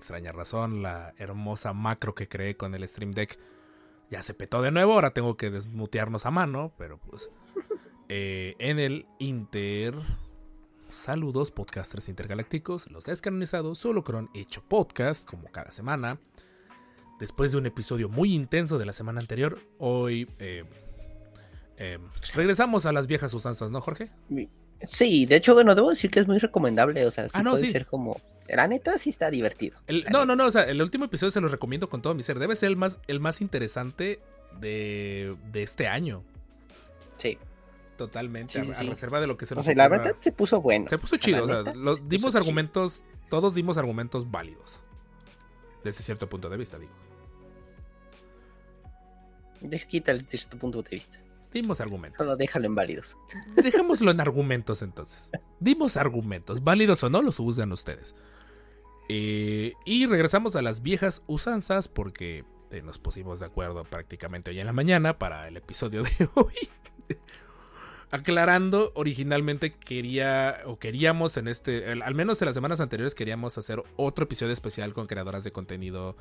Extraña razón, la hermosa macro que creé con el Stream Deck ya se petó de nuevo. Ahora tengo que desmutearnos a mano, pero pues. eh, en el Inter. Saludos, podcasters intergalácticos, los descanonizados, solo cron hecho podcast, como cada semana. Después de un episodio muy intenso de la semana anterior, hoy eh, eh, regresamos a las viejas usanzas, ¿no, Jorge? Sí, de hecho, bueno, debo decir que es muy recomendable. O sea, sí Ah, no, puede sí. ser como. La neta, sí está divertido. El- no, no, no, o sea, el último episodio se los recomiendo con todo mi ser. Debe ser el más, el más interesante de, de este año. Sí. Totalmente, Sí, a, sí, a sí. reserva de lo que se O nos sea, la verdad se puso bueno. Se puso O sea, chido, o sea, los, dimos chido. argumentos, todos dimos argumentos válidos. Desde cierto punto de vista, digo. Quítale desde tu punto de vista. Dimos argumentos. Solo déjalo en válidos. Dejémoslo en argumentos entonces. Dimos argumentos, válidos o no, los usan ustedes. Eh, y regresamos a las viejas usanzas porque eh, nos pusimos de acuerdo prácticamente hoy en la mañana para el episodio de hoy. Aclarando, originalmente quería o queríamos en este, al menos en las semanas anteriores queríamos hacer otro episodio especial con creadoras de contenido,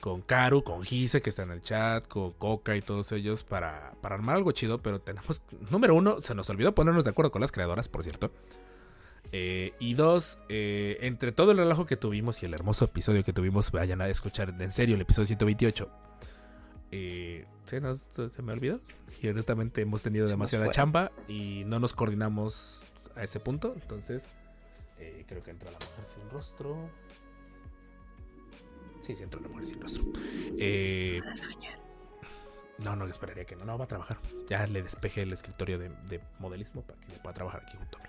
con Karu, con Gise que está en el chat, con Coca y todos ellos para, para armar algo chido, pero tenemos, número uno, se nos olvidó ponernos de acuerdo con las creadoras, por cierto. Eh, y dos, eh, entre todo el relajo que tuvimos y el hermoso episodio que tuvimos, vayan a escuchar en serio el episodio 128. Eh, se, nos- se me olvidó. Y honestamente hemos tenido Se demasiada chamba y no nos coordinamos a ese punto. Entonces, eh, creo que entra la mujer sin rostro. Sí, sí, entra la mujer sin rostro. No, no, esperaría que no. No, va a trabajar. Ya le despejé el escritorio de, de modelismo para que pueda trabajar aquí junto a mí.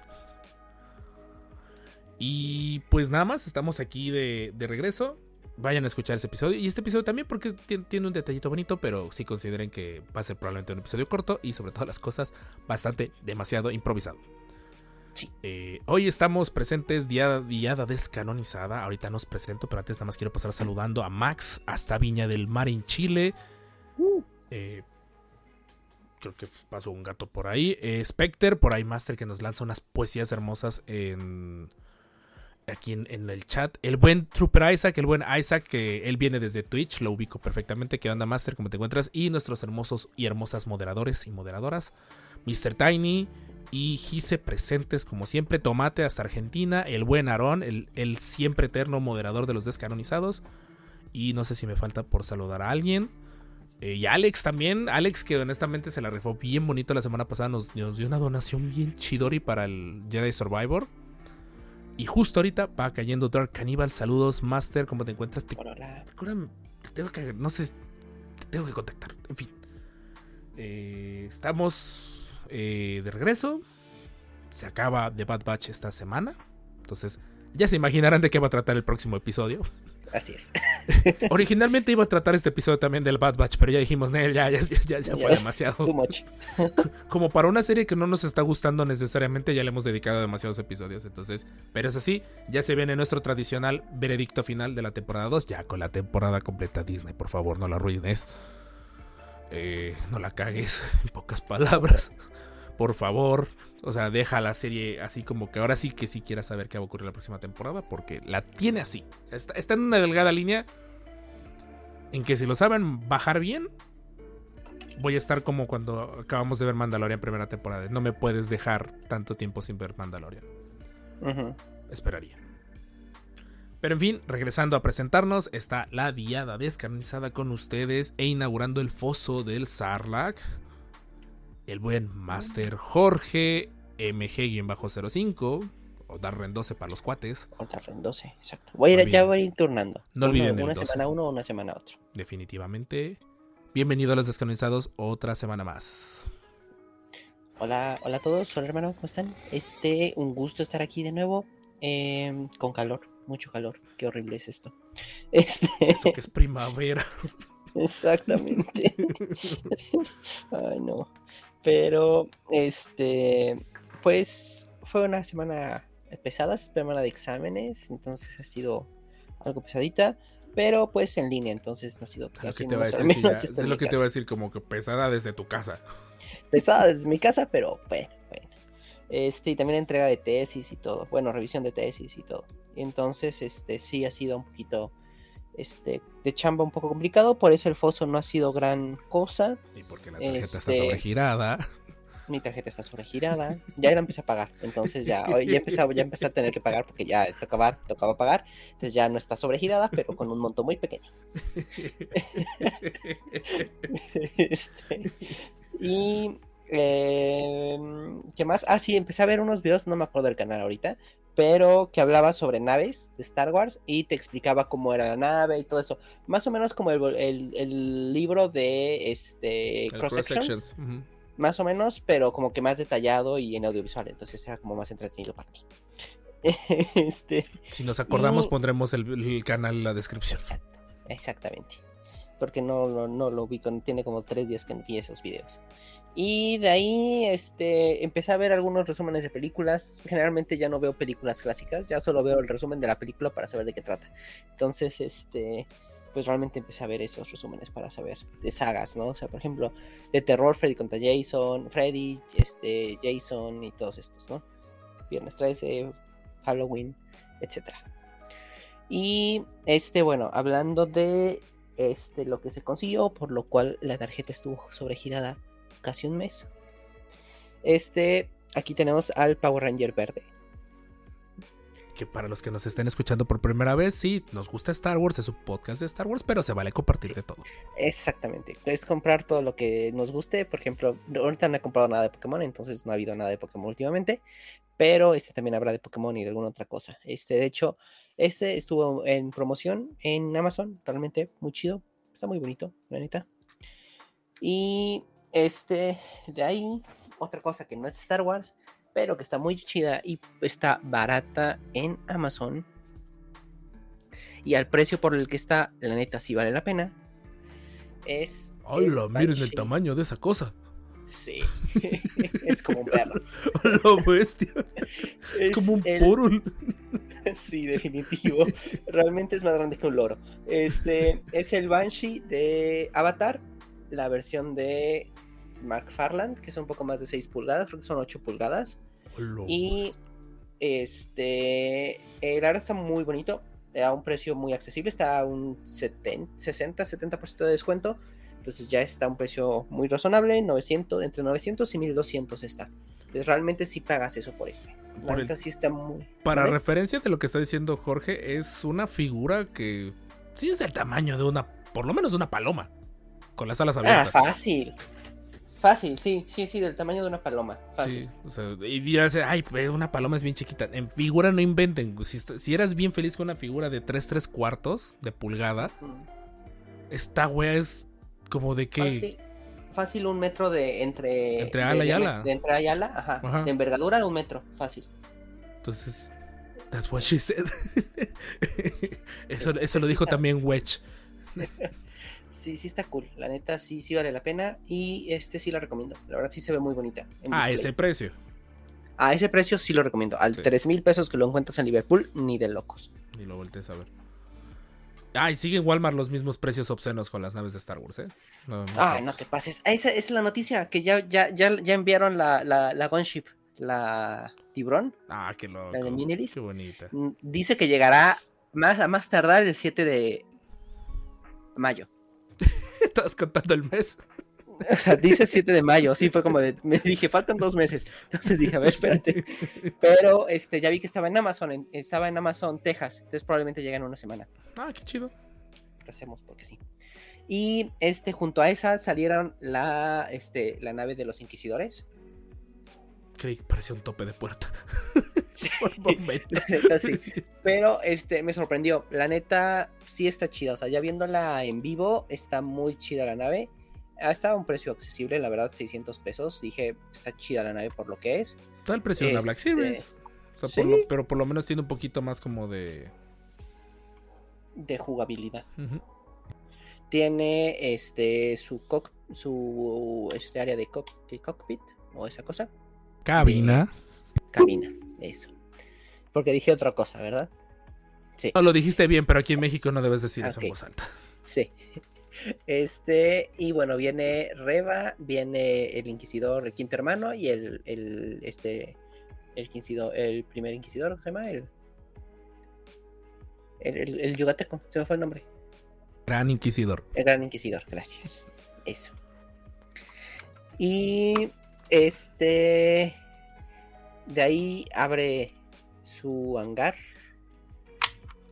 Y pues nada más, estamos aquí de, de regreso. Vayan a escuchar ese episodio. Y este episodio también porque tien- tiene un detallito bonito, pero sí consideren que va a ser probablemente un episodio corto y sobre todas las cosas bastante, demasiado improvisado. Sí. Eh, hoy estamos presentes, diada, diada descanonizada. Ahorita nos presento, pero antes nada más quiero pasar saludando a Max hasta Viña del Mar en Chile. Eh, creo que pasó un gato por ahí. Eh, Specter, por ahí Master que nos lanza unas poesías hermosas en aquí en, el chat. El buen Trooper Isaac, el buen Isaac, que él viene desde Twitch, lo ubico perfectamente. ¿Qué onda, Master? ¿Cómo te encuentras? Y nuestros hermosos y hermosas moderadores y moderadoras, Mr. Tiny y Gise presentes, como siempre. Tomate hasta Argentina, el buen Aarón, el, el siempre eterno moderador de los descanonizados. Y no sé si me falta por saludar a alguien. Eh, y Alex también, Alex que honestamente se la rifó bien bonito la semana pasada, nos, nos dio una donación bien chidori para el Jedi Survivor. Y justo ahorita va cayendo Dark Cannibal. Saludos, Master, ¿cómo te encuentras? Te, Hola. Recuérdame, te tengo que, no sé, te tengo que contactar. En fin. Eh, estamos eh, de regreso. Se acaba The Bad Batch esta semana. Entonces, ya se imaginarán de qué va a tratar el próximo episodio. Así es. Originalmente iba a tratar este episodio también del Bad Batch, pero ya dijimos, "Nel, ya, ya, ya, ya, ya fue demasiado. Too much. Como para una serie que no nos está gustando necesariamente, ya le hemos dedicado demasiados episodios. Entonces, pero es así, ya se viene nuestro tradicional veredicto final de la temporada 2, ya con la temporada completa Disney. Por favor, no la arruines. Eh, no la cagues, en pocas palabras. Por favor. O sea, deja la serie así como que ahora sí que sí quieras saber qué va a ocurrir la próxima temporada, porque la tiene así. Está, está en una delgada línea en que si lo saben bajar bien, voy a estar como cuando acabamos de ver Mandalorian primera temporada. No me puedes dejar tanto tiempo sin ver Mandalorian. Esperaría. Pero en fin, regresando a presentarnos, está la diada descanonizada con ustedes e inaugurando el foso del Sarlacc. El buen Master Jorge MG-05 o Darren 12 para los cuates. Otra en 12, exacto. Voy a ir, No ya voy a ir turnando. No Uno- olviden Una 12. semana uno, una semana otro. Definitivamente. Bienvenido a los descanonizados otra semana más. Hola, hola a todos, hola hermano, ¿cómo están? Este, un gusto estar aquí de nuevo, em, con calor. mucho calor. Qué horrible es esto. Este, Eso que es primavera. exactamente. Ay, no. Pero, este, pues fue una semana pesada, semana de exámenes, entonces ha sido algo pesadita, pero pues en línea, entonces no ha sido lo casi que te va a menos- decir, sí, menos ya, está es lo que te va a decir, como que pesada desde tu casa. pesada desde mi casa, pero bueno, bueno. Este, y también entrega de tesis y todo. Bueno, revisión de tesis y todo. Entonces, este, sí ha sido un poquito, este, de chamba un poco complicado. Por eso el foso no ha sido gran cosa. Y porque la tarjeta está Este- sobregirada. Mi tarjeta está sobregirada. Ya la empecé a pagar. Entonces ya, hoy ya empecé, a- ya empecé a tener que pagar porque ya tocaba, tocaba pagar. Entonces ya no está sobregirada, pero con un monto muy pequeño. Este, y eh, ¿qué más? Ah, sí, empecé a ver unos videos, no me acuerdo del canal ahorita, pero que hablaba sobre naves de Star Wars y te explicaba cómo era la nave y todo eso. Más o menos como el, el- el libro de este Cross cross Sections, más o menos, pero como que más detallado y en audiovisual, entonces era como más entretenido para mí. este, Si nos acordamos, Y- pondremos el, el canal en la descripción. Exacto, exactamente. Porque no, no, no lo ubico, tiene como tres días que vi esos videos. Y de ahí este, empecé a ver algunos resúmenes de películas. Generalmente ya no veo películas clásicas, ya solo veo el resumen de la película para saber de qué trata. Entonces, este, pues realmente empecé a ver esos resúmenes para saber de sagas, ¿no? O sea, por ejemplo, de terror, Freddy contra Jason, Freddy, este, Jason y todos estos, ¿no? Viernes 13, Halloween, etcétera. Y este, bueno, hablando de este lo que se consiguió, por lo cual la tarjeta estuvo sobregirada casi un mes. Este, aquí tenemos al Power Ranger verde. Que para los que nos estén escuchando por primera vez, sí, nos gusta Star Wars, es un podcast de Star Wars, pero se vale compartir de todo. Exactamente, es comprar todo lo que nos guste. Por ejemplo, ahorita no he comprado nada de Pokémon, entonces no ha habido nada de Pokémon últimamente. Pero este también habrá de Pokémon y de alguna otra cosa. Este, de hecho, este estuvo en promoción en Amazon, realmente muy chido. Está muy bonito, la neta. Y este, de ahí, otra cosa que no es Star Wars, pero que está muy chida y está barata en Amazon. Y al precio por el que está, la neta sí vale la pena. Es. ¡Hola! Miren el tamaño de esa cosa. Sí. es como un perro. ¡La bestia! Es como un el- porul. Sí, definitivo. Realmente es más grande que un loro. Este es el Banshee de Avatar, la versión de Mark Farland, que es un poco más de 6 pulgadas, creo que son 8 pulgadas. Y este, la verdad está muy bonito, a un precio muy accesible, está a un 70, 60, 70% de descuento. Entonces ya está a un precio muy razonable, 900, entre 900 y 1200 está. Entonces realmente sí pagas eso por este. La Por el- neta sí está muy... Para ¿Vale? referencia de lo que está diciendo Jorge, es una figura que sí es del tamaño de una, por lo menos de una paloma, con las alas Ah, abiertas. fácil. Fácil, sí, sí, sí, del tamaño de una paloma. Fácil. Sí, o sea, y dirás, ay, una paloma es bien chiquita. En figura no inventen. Si, si eras bien feliz con una figura de 3, 3 cuartos de pulgada, Mm. esta wea es como de que. Fácil, fácil un metro de entre... Entre de ala y ala. De entre ala y ala, ajá. Ajá. De envergadura de un metro, fácil. Entonces, that's what she said. eso, eso lo dijo también Wedge. Sí, sí está cool. La neta sí, sí vale la pena. Y este sí la recomiendo. La verdad sí se ve muy bonita. A display. ese precio. A ese precio sí lo recomiendo. Al. 3 mil pesos que lo encuentras en Liverpool, ni de locos. Ni lo voltees a ver. Ah, y sigue en Walmart los mismos precios obscenos con las naves de Star Wars, ¿eh? No, no Ah, jodas. no te pases. Ah, Esa, es la noticia, que ya, ya, ya, ya enviaron la, la, la Gunship, la Tiburón. Ah, qué loco. ¿La de Minilist? Qué bonita. Mm, Dice que llegará más, a más tardar el 7 de mayo. Estabas contando el mes. O sea, dice 7 de mayo, sí, fue como de, me dije, faltan dos meses. Entonces dije, a ver, espérate. Pero este, ya vi que estaba en Amazon, en- estaba en Amazon, Texas, entonces probablemente llega en una semana. Ah, qué chido. Lo hacemos porque sí. Y este, junto a esa salieron la, este, la nave de los inquisidores. Creí que parecía un tope de puerta. Sí. Neta sí. Pero este me sorprendió. La neta sí está chida. O sea, ya viéndola en vivo, está muy chida la nave. Está a un precio accesible, la verdad, 600 pesos. Dije, está chida la nave por lo que es. Está el precio de la Black Este, Series. O sea, por sí. lo- pero por lo menos tiene un poquito más como de. de jugabilidad. Tiene este su cock, su este área de, cock- de cockpit o esa cosa, Cabina. Cabina, eso. Porque dije otra cosa, ¿verdad? Sí. No, lo dijiste bien, pero aquí en México no debes decir eso en voz alta. Sí. Este, y bueno, viene Reba, viene el Inquisidor, el quinto hermano, y el, el este, el Inquisidor, el primer Inquisidor, ¿cómo se llama? El, el, el, el yucateco, se me fue el nombre. Gran Inquisidor. El Gran Inquisidor, gracias. Eso. Y este, de ahí abre su hangar.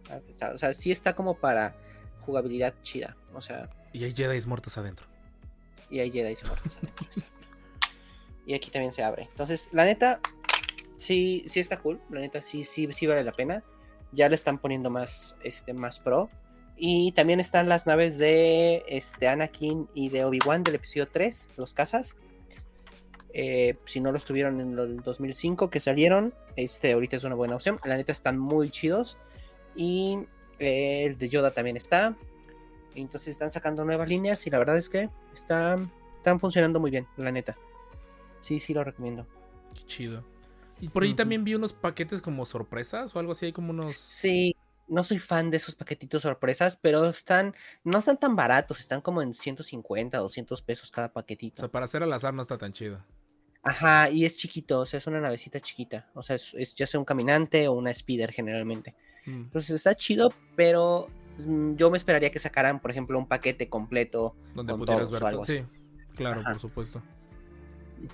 Ah, O sea, sí está como para jugabilidad chida. O sea, Y hay Jedi muertos adentro. y hay Jedi muertos adentro, exacto. Y aquí también se abre. Entonces, la neta, sí, sí está cool. La neta, sí, sí, sí vale la pena. Ya le están poniendo más, este, más pro. Y también están las naves de este, Anakin y de Obi-Wan del episodio 3, los cazas. Eh, si no los tuvieron en el 2005 que salieron, este ahorita es una buena opción. La neta están muy chidos. Y eh, el de Yoda también está. Entonces están sacando nuevas líneas y la verdad es que están, están funcionando muy bien, la neta. Sí, sí lo recomiendo. Qué chido. Y por ahí también vi unos paquetes como sorpresas o algo así. Hay como unos. Sí, no soy fan de esos paquetitos sorpresas, pero están, no están tan baratos, están como en 150, 200 pesos cada O paquetito. sea, para hacer al azar no está tan chido. Ajá, y es chiquito, o sea, es una navecita chiquita. O sea, es, es ya sea un caminante o una speeder generalmente. Mm. Entonces está chido, pero mm, yo me esperaría que sacaran, por ejemplo, un paquete completo. Donde con pudieras ver algo. Sí, claro, Ajá. por supuesto.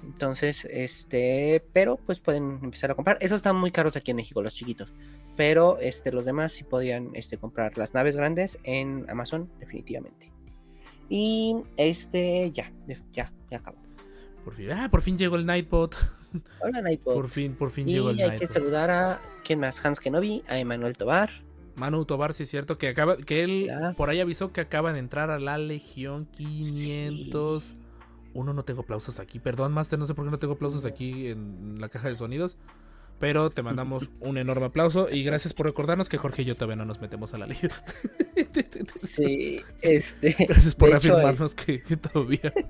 Entonces, este, pero pues pueden empezar a comprar. Esos están muy caros aquí en México, los chiquitos. Pero este, los demás sí podían este, comprar las naves grandes en Amazon, definitivamente. Y este, ya, ya, ya acabó. Por fin. Ah, por fin llegó el Nightbot. Hola, Nightbot. Por fin, por fin y llegó el hay que Nightbot. saludar a ¿quién más? Hans Kenobi, a Emanuel Tobar. Manu Tobar, sí es cierto, que acaba, que él Ya. por ahí avisó que acaban de entrar a la Legión 500. Uno no tengo aplausos aquí, perdón, Master, no sé por qué no tengo aplausos aquí en la caja de sonidos. Pero te mandamos un enorme aplauso y gracias por recordarnos que Jorge y yo todavía no nos metemos a la Legión. Sí, este. Gracias por es- que, que todavía.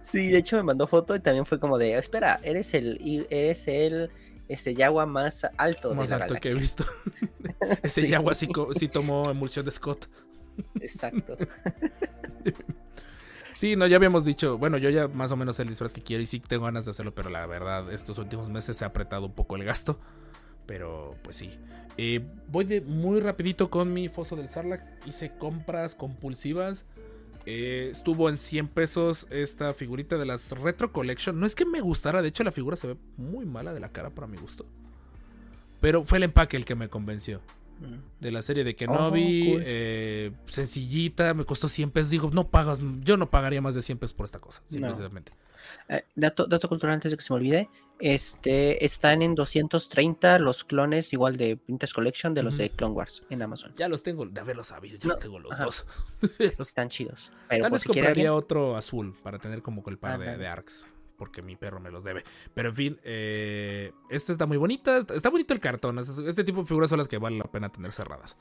Sí, de hecho me mandó foto y también fue como de, espera, eres el, eres el, este Yagua más alto Más de la alto que he visto. Ese Sí. Yagua sí, sí tomó emulsión de Scott. Exacto. Sí, no, ya habíamos dicho, bueno, yo ya más o menos el disfraz que quiero y sí tengo ganas de hacerlo, pero la verdad, estos últimos meses se ha apretado un poco el gasto. Pero pues sí. Eh, voy de muy rapidito con mi foso del Sarlacc. Hice compras compulsivas. Eh, estuvo en 100 pesos esta figurita de las Retro Collection. No es que me gustara, de hecho la figura se ve muy mala de la cara para mi gusto. Pero fue el empaque el que me convenció. Mm. De la serie de Kenobi, cool. eh, sencillita, me costó 100 pesos. Digo, no pagas, yo no pagaría más de 100 pesos por esta cosa, No. simplemente. Eh, dato, dato cultural antes de que se me olvide. Este están en 230 los clones igual de Vintage Collection de los de Clone Wars en Amazon. Ya los tengo, de haberlo sabido, ya No, los tengo los ajá. dos. Los- Están chidos. Pero Tal vez si compraría otro azul para tener como el par de, de arcs. Porque mi perro me los debe. Pero en fin, eh, esta está muy bonita. Está, está bonito el cartón. es- Este tipo de figuras son las que vale la pena tener cerradas.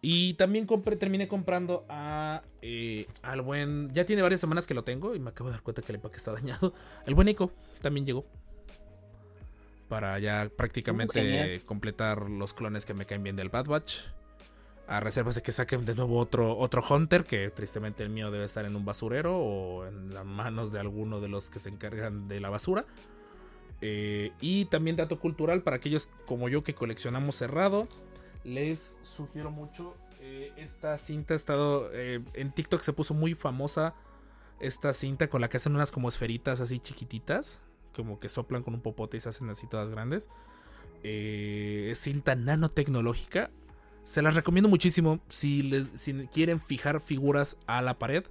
Y también compré, terminé comprando a, eh, al buen. Ya tiene varias semanas que lo tengo y me acabo de dar cuenta que el empaque está dañado. El buen Eco también llegó. Para ya prácticamente Uh, completar los clones que me caen bien del Bad Batch. A reservas de que saquen de nuevo otro, otro Hunter, que tristemente el mío debe estar en un basurero o en las manos de alguno de los que se encargan de la basura. Eh, y también dato cultural para aquellos como yo que coleccionamos cerrado. Les sugiero mucho. eh, esta cinta ha estado. eh, en TikTok se puso muy famosa. Esta cinta con la que hacen unas como esferitas así chiquititas. Como que soplan con un popote y se hacen así todas grandes. Eh, cinta nanotecnológica. Se las recomiendo muchísimo si, les, si quieren fijar figuras a la pared.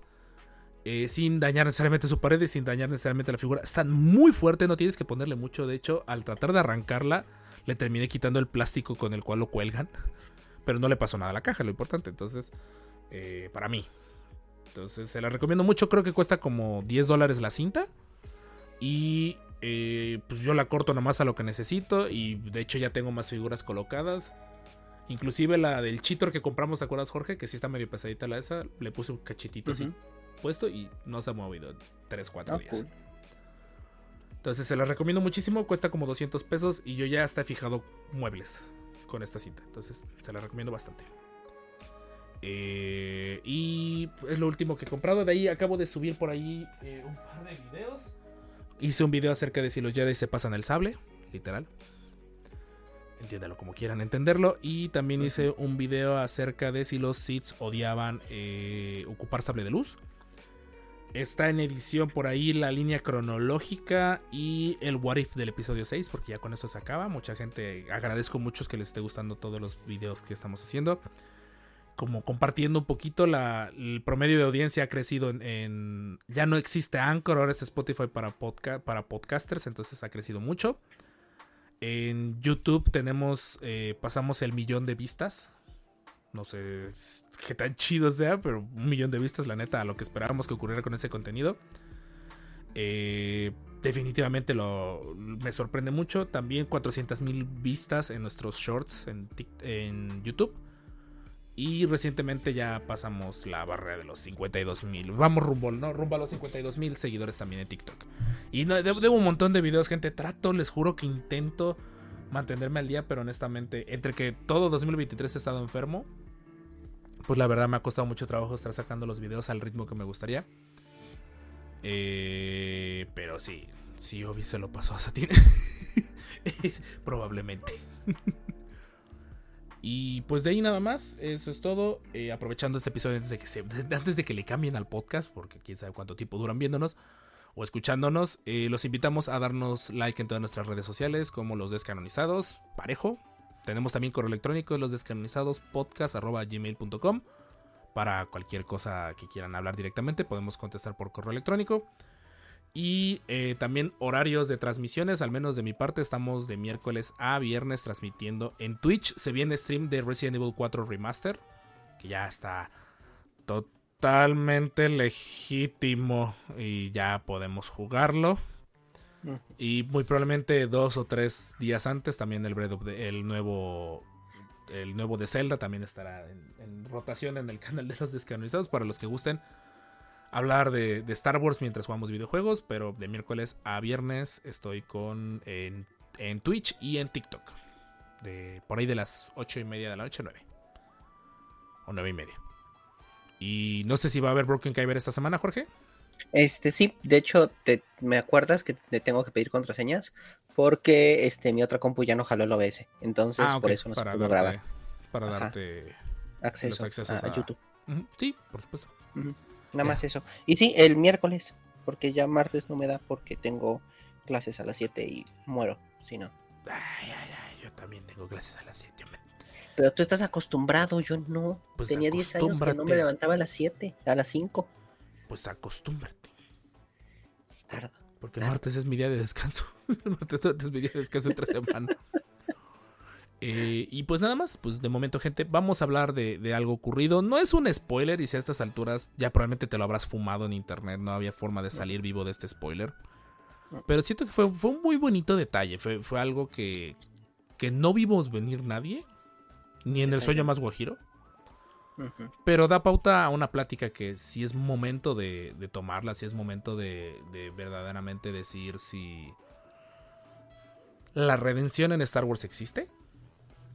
eh, sin dañar necesariamente su pared y sin dañar necesariamente la figura. Están muy fuertes, no tienes que ponerle mucho. De hecho, al tratar de arrancarla, le terminé quitando el plástico con el cual lo cuelgan. Pero no le pasó nada a la caja, lo importante. Entonces, eh, para mí. Entonces, se la recomiendo mucho. Creo que cuesta como 10 dólares la cinta. Y eh, pues yo la corto nomás a lo que necesito. Y de hecho ya tengo más figuras colocadas. Inclusive la del Cheetor que compramos, ¿te acuerdas, Jorge? Que sí está medio pesadita la esa. Le puse un cachitito así Ujú. puesto y no se ha movido 3, 4 Ah, días. cool. Entonces se la recomiendo muchísimo, cuesta como 200 pesos y yo ya hasta he fijado muebles con esta cinta. Entonces se la recomiendo bastante. Eh, y es lo último que he comprado. De ahí acabo de subir por ahí eh, un par de videos. Hice un video acerca de si los Jedi se pasan el sable, literal. Entiéndalo como quieran entenderlo. Y también hice un video acerca de si los Sith odiaban eh, ocupar sable de luz. Está en edición por ahí la línea cronológica y el what if del episodio 6, porque ya con eso se acaba. Mucha gente, agradezco mucho que les esté gustando todos los videos que estamos haciendo. Como compartiendo un poquito, la, el promedio de audiencia ha crecido en, en- Ya no existe Anchor, ahora es Spotify para, para podcasters, entonces ha crecido mucho. En YouTube tenemos, eh, pasamos el millón de vistas. No sé qué tan chido sea, pero un millón de vistas, la neta, a lo que esperábamos que ocurriera con ese contenido. Eh, definitivamente lo, me sorprende mucho. También 400 mil vistas en nuestros shorts en, en YouTube. Y recientemente ya pasamos la barrera de los 52 mil. Vamos rumbo, ¿no? rumbo a los 52 mil seguidores también en TikTok. Y no, debo, un montón de videos, gente. Trato, les juro que intento mantenerme al día, pero honestamente, entre que todo 2023 he estado enfermo, pues la verdad me ha costado mucho trabajo estar sacando los videos al ritmo que me gustaría. Eh, pero sí, si Obi se lo pasó a Satín. Probablemente. y pues de ahí nada más, eso es todo. Eh, aprovechando este episodio antes de, que se, antes de que le cambien al podcast, porque quién sabe cuánto tiempo duran viéndonos o escuchándonos, eh, los invitamos a darnos like en todas nuestras redes sociales, como los descanonizados, parejo. Tenemos también correo electrónico, los descanonizados podcast.gmail.com. Para cualquier cosa que quieran hablar directamente, podemos contestar por correo electrónico. Y eh, también horarios de transmisiones, al menos de mi parte, estamos de miércoles a viernes transmitiendo en Twitch. Se viene stream de Resident Evil 4 Remaster, que ya está totalmente legítimo y ya podemos jugarlo. Mm. Y muy probablemente dos o tres días antes también el, Breath of the- el nuevo el nuevo de Zelda también estará en, en rotación en el canal de los descanonizados para los que gusten hablar de, de Star Wars mientras jugamos videojuegos, pero de miércoles a viernes estoy con en, en Twitch y en TikTok. De, por ahí de las ocho y media de la noche, 9. O nueve y media. Y no sé si va a haber Broken Kyber esta semana, Jorge. Este sí, de hecho, te, me acuerdas que te tengo que pedir contraseñas porque este mi otra compu ya no jaló el OBS. Entonces, Ah, por eso no se pudo grabar Para Ajá. darte. acceso, accesos a, a a- YouTube. Sí, por supuesto. Nada más eso. Y sí, el miércoles, porque ya martes no me da porque tengo clases a las 7 y muero, si no. Ay, ay, ay, yo también tengo clases a las 7. Pero tú estás acostumbrado, yo no. Pues Tenía 10 años que no me levantaba a las 7, a las 5. Pues acostúmbrate. Tarda. Porque el martes es mi día de descanso. El martes es mi día de descanso entre semana. Eh, y pues nada más, pues de momento, gente, vamos a hablar de, de algo ocurrido. No es un spoiler, y si a estas alturas ya probablemente te lo habrás fumado en internet, no había forma de salir vivo de este spoiler. Pero siento que fue, fue un muy bonito detalle. Fue, fue algo que, que no vimos venir nadie, ni en el sueño más guajiro. Pero da pauta a una plática que si es momento de, de tomarla, si es momento de, de verdaderamente decir si la redención en Star Wars existe.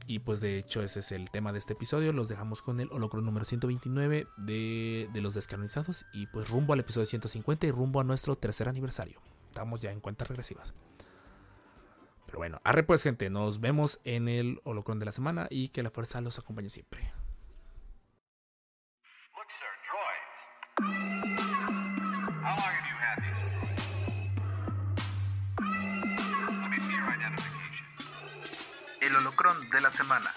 Y pues de hecho ese es el tema de este episodio. Los dejamos con el holocron número 129 de, de los descanonizados. Y pues rumbo al episodio 150 y rumbo a nuestro tercer aniversario. Estamos ya en cuentas regresivas. Pero bueno, arre pues gente, nos vemos en el holocron de la semana y que la fuerza los acompañe siempre. El holocrón de la semana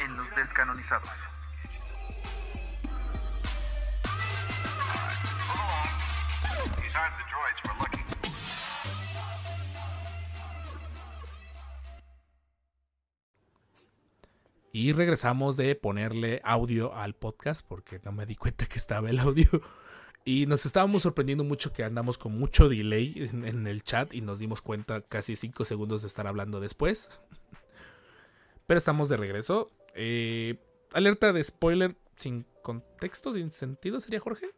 en los descanonizados. Y regresamos de ponerle audio al podcast porque no me di cuenta que estaba el audio. Y nos estábamos sorprendiendo mucho que andamos con mucho delay en, en el chat y nos dimos cuenta casi 5 segundos de estar hablando después. Pero estamos de regreso. Eh, alerta de spoiler sin contexto, sin sentido, ¿sería Jorge?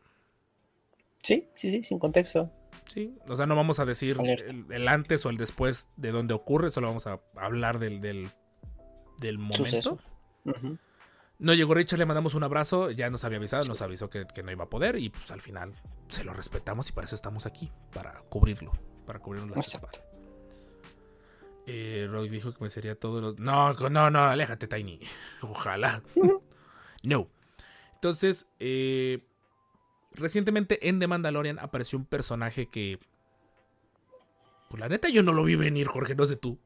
Sí, sí, sí, sin contexto. Sí, o sea, no vamos a decir el, el antes o el después de donde ocurre, solo vamos a hablar del, del, del momento. No llegó Richard, le mandamos un abrazo, ya nos había avisado, nos avisó que, que no iba a poder y pues al final se lo respetamos y para eso estamos aquí, para cubrirlo, para cubrirnos las Exacto. Eh, Roy dijo que me sería todo lo... No, no, no, aléjate, Tiny. Ojalá. no. Entonces, eh, recientemente en The Mandalorian apareció un personaje que... Pues la neta yo no lo vi venir, Jorge, no sé tú.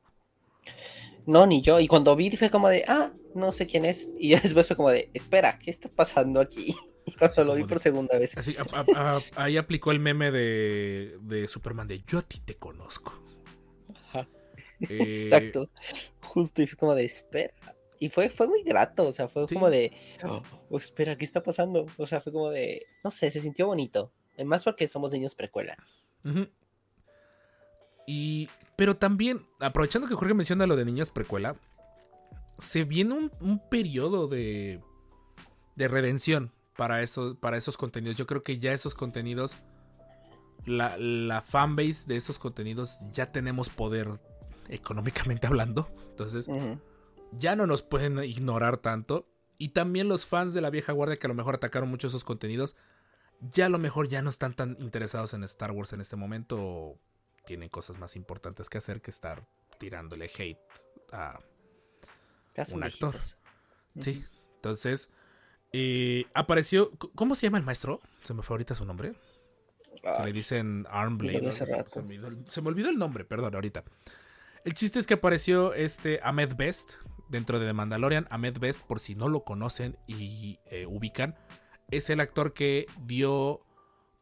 No, ni yo. Y cuando vi fue como de, ah, no sé quién es. Y ya después fue como de, espera, ¿qué está pasando aquí? Y cuando lo vi por segunda vez. Así, a- a- a- ahí aplicó el meme de, de Superman de yo a ti te conozco. Eh, Exacto. Justo, y fue como de, espera. Y fue, fue muy grato, o sea, fue Sí. como de, oh, espera, ¿qué está pasando? O sea, fue como de, no sé, se sintió bonito. Más porque somos niños precuela. Y, pero también, aprovechando que Jorge menciona lo de niños precuela, se viene un, un periodo de, de redención para, eso, para esos contenidos. Yo creo que ya esos contenidos, la, la fanbase de esos contenidos, ya tenemos poder económicamente hablando. Entonces, ya no nos pueden ignorar tanto. Y también los fans de la vieja guardia que a lo mejor atacaron mucho esos contenidos, ya a lo mejor ya no están tan interesados en Star Wars en este momento. o tienen cosas más importantes que hacer que estar tirándole hate a... Un actor. Sí, entonces... eh, apareció... ¿Cómo se llama el maestro? Se me fue ahorita su nombre. Que le dicen Armblade. Se, se me olvidó el nombre, perdón, ahorita. El chiste es que apareció este Ahmed Best dentro de The Mandalorian. Ahmed Best, por si no lo conocen y eh, ubican, es el actor que dio,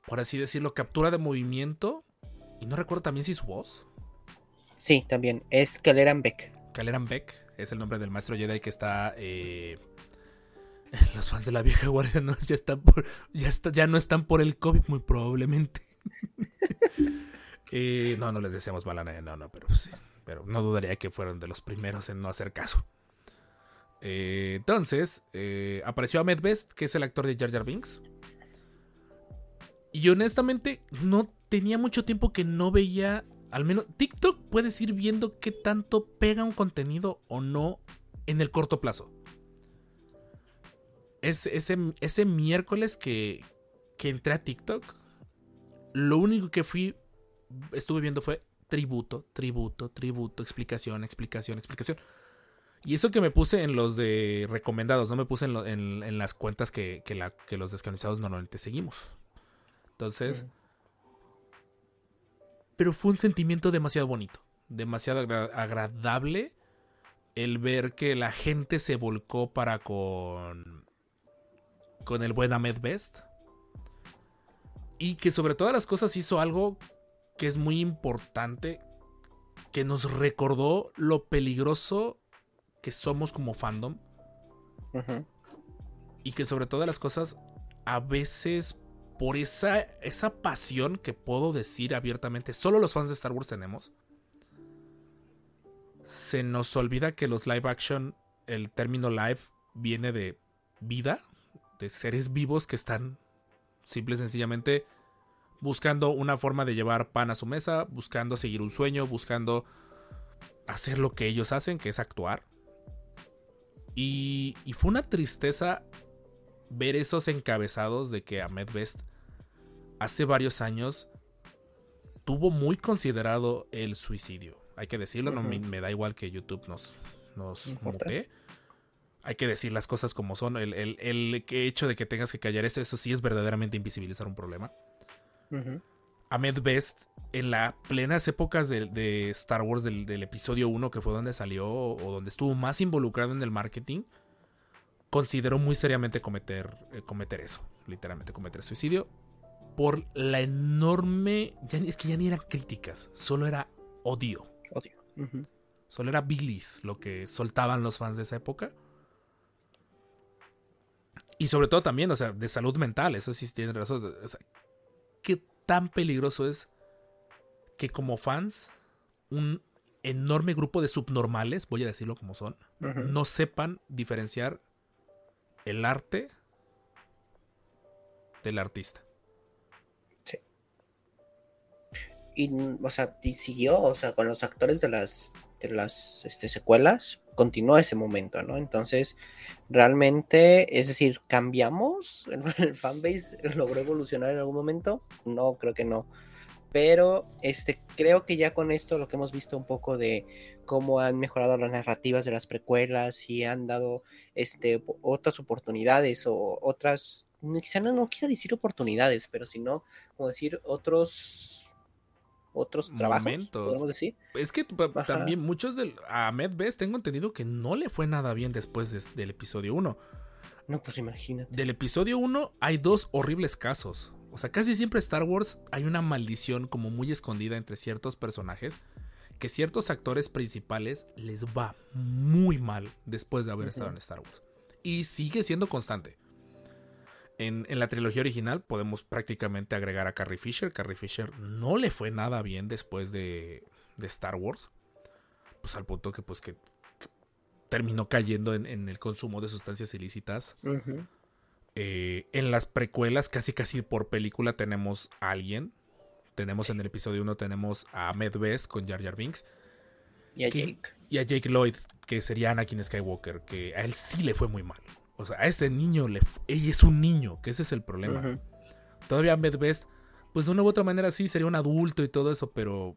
por así decirlo, captura de movimiento. Y no recuerdo también si su voz. Sí, también. Es Kaleran Beck. Kaleran Beck es el nombre del maestro Jedi que está. eh, los fans de la vieja guardia no, ya, están por- ya, está- ya no están por el COVID, muy probablemente. Eh, no, no les deseamos mala no, no, pero sí. Pero no dudaría que fueron de los primeros en no hacer caso. Eh, entonces, eh, apareció Ahmed Best, que es el actor de Jar Jar Binks. Y honestamente, no tenía mucho tiempo que no veía. Al menos TikTok puedes ir viendo qué tanto pega un contenido o no en el corto plazo. Es, ese, ese miércoles que, que entré a TikTok, lo único que fui, estuve viendo fue tributo, tributo, tributo, explicación, explicación, explicación. Y eso que me puse en los de recomendados, no me puse en, lo- en- en las cuentas que, que la- que los descanonizados normalmente seguimos. Entonces, pero fue un sentimiento demasiado bonito, demasiado agra- agradable el ver que la gente se volcó para con con el buen Ahmed Best y que sobre todas las cosas hizo algo que es muy importante que nos recordó lo peligroso que somos como fandom. Y que sobre todas las cosas a veces por esa, esa pasión que puedo decir abiertamente solo los fans de Star Wars tenemos se nos olvida que los live action el término live viene de vida de seres vivos que están simple y sencillamente buscando una forma de llevar pan a su mesa buscando seguir un sueño buscando hacer lo que ellos hacen que es actuar y, y fue una tristeza ver esos encabezados de que Ahmed Best hace varios años tuvo muy considerado el suicidio. Hay que decirlo, no me, me da igual que YouTube nos, nos mutee. Hay que decir las cosas como son. El, el- el hecho de que tengas que callar eso, eso sí es verdaderamente invisibilizar un problema. Ujú. Ahmed Best, en las plenas épocas de, de Star Wars del, del episodio 1, que fue donde salió o donde estuvo más involucrado en el marketing, consideró muy seriamente cometer, eh, cometer eso, literalmente cometer suicidio, por la enorme... Ya, es que ya ni eran críticas, solo era odio, solo era bilis lo que soltaban los fans de esa época. Y sobre todo también, o sea, de salud mental, eso sí tiene razón. O sea, ¿qué tan peligroso es que como fans un enorme grupo de subnormales, voy a decirlo como son, no sepan diferenciar el arte del artista. Y, mm, o sea, y siguió, o sea, con los actores de las, las este, secuelas, continuó ese momento, ¿no? Entonces, realmente, es decir, ¿cambiamos? ¿El, fanbase logró evolucionar en algún momento? No, creo que no. Pero este, creo que ya con esto lo que hemos visto un poco de cómo han mejorado las narrativas de las precuelas y han dado este, otras oportunidades o otras, quizá no, no quiero decir oportunidades, pero sino como decir otros otros trabajos, Momentos. podemos decir. Es que Ajá. también muchos del. A Ahmed Best tengo entendido que no le fue nada bien después de- del episodio 1. No, pues imagínate. Del episodio 1 hay dos horribles casos. O sea, casi siempre Star Wars hay una maldición como muy escondida entre ciertos personajes que ciertos actores principales les va muy mal después de haber estado en Star Wars. Y sigue siendo constante. En, en la trilogía original podemos prácticamente agregar a Carrie Fisher. Carrie Fisher no le fue nada bien después de, de Star Wars. Pues al punto que pues que, que terminó cayendo en- en el consumo de sustancias ilícitas. Eh, en las precuelas, casi casi por película, tenemos a alguien. Tenemos en el episodio 1 tenemos a Best con Jar Jar Binks Y a que- Jake. y a Jake Lloyd, que sería Anakin Skywalker, que a él sí le fue muy mal. O sea, a este niño le ella es un niño, que ese es el problema. Ujú. Todavía Ahmed Best, pues de una u otra manera sí sería un adulto y todo eso, pero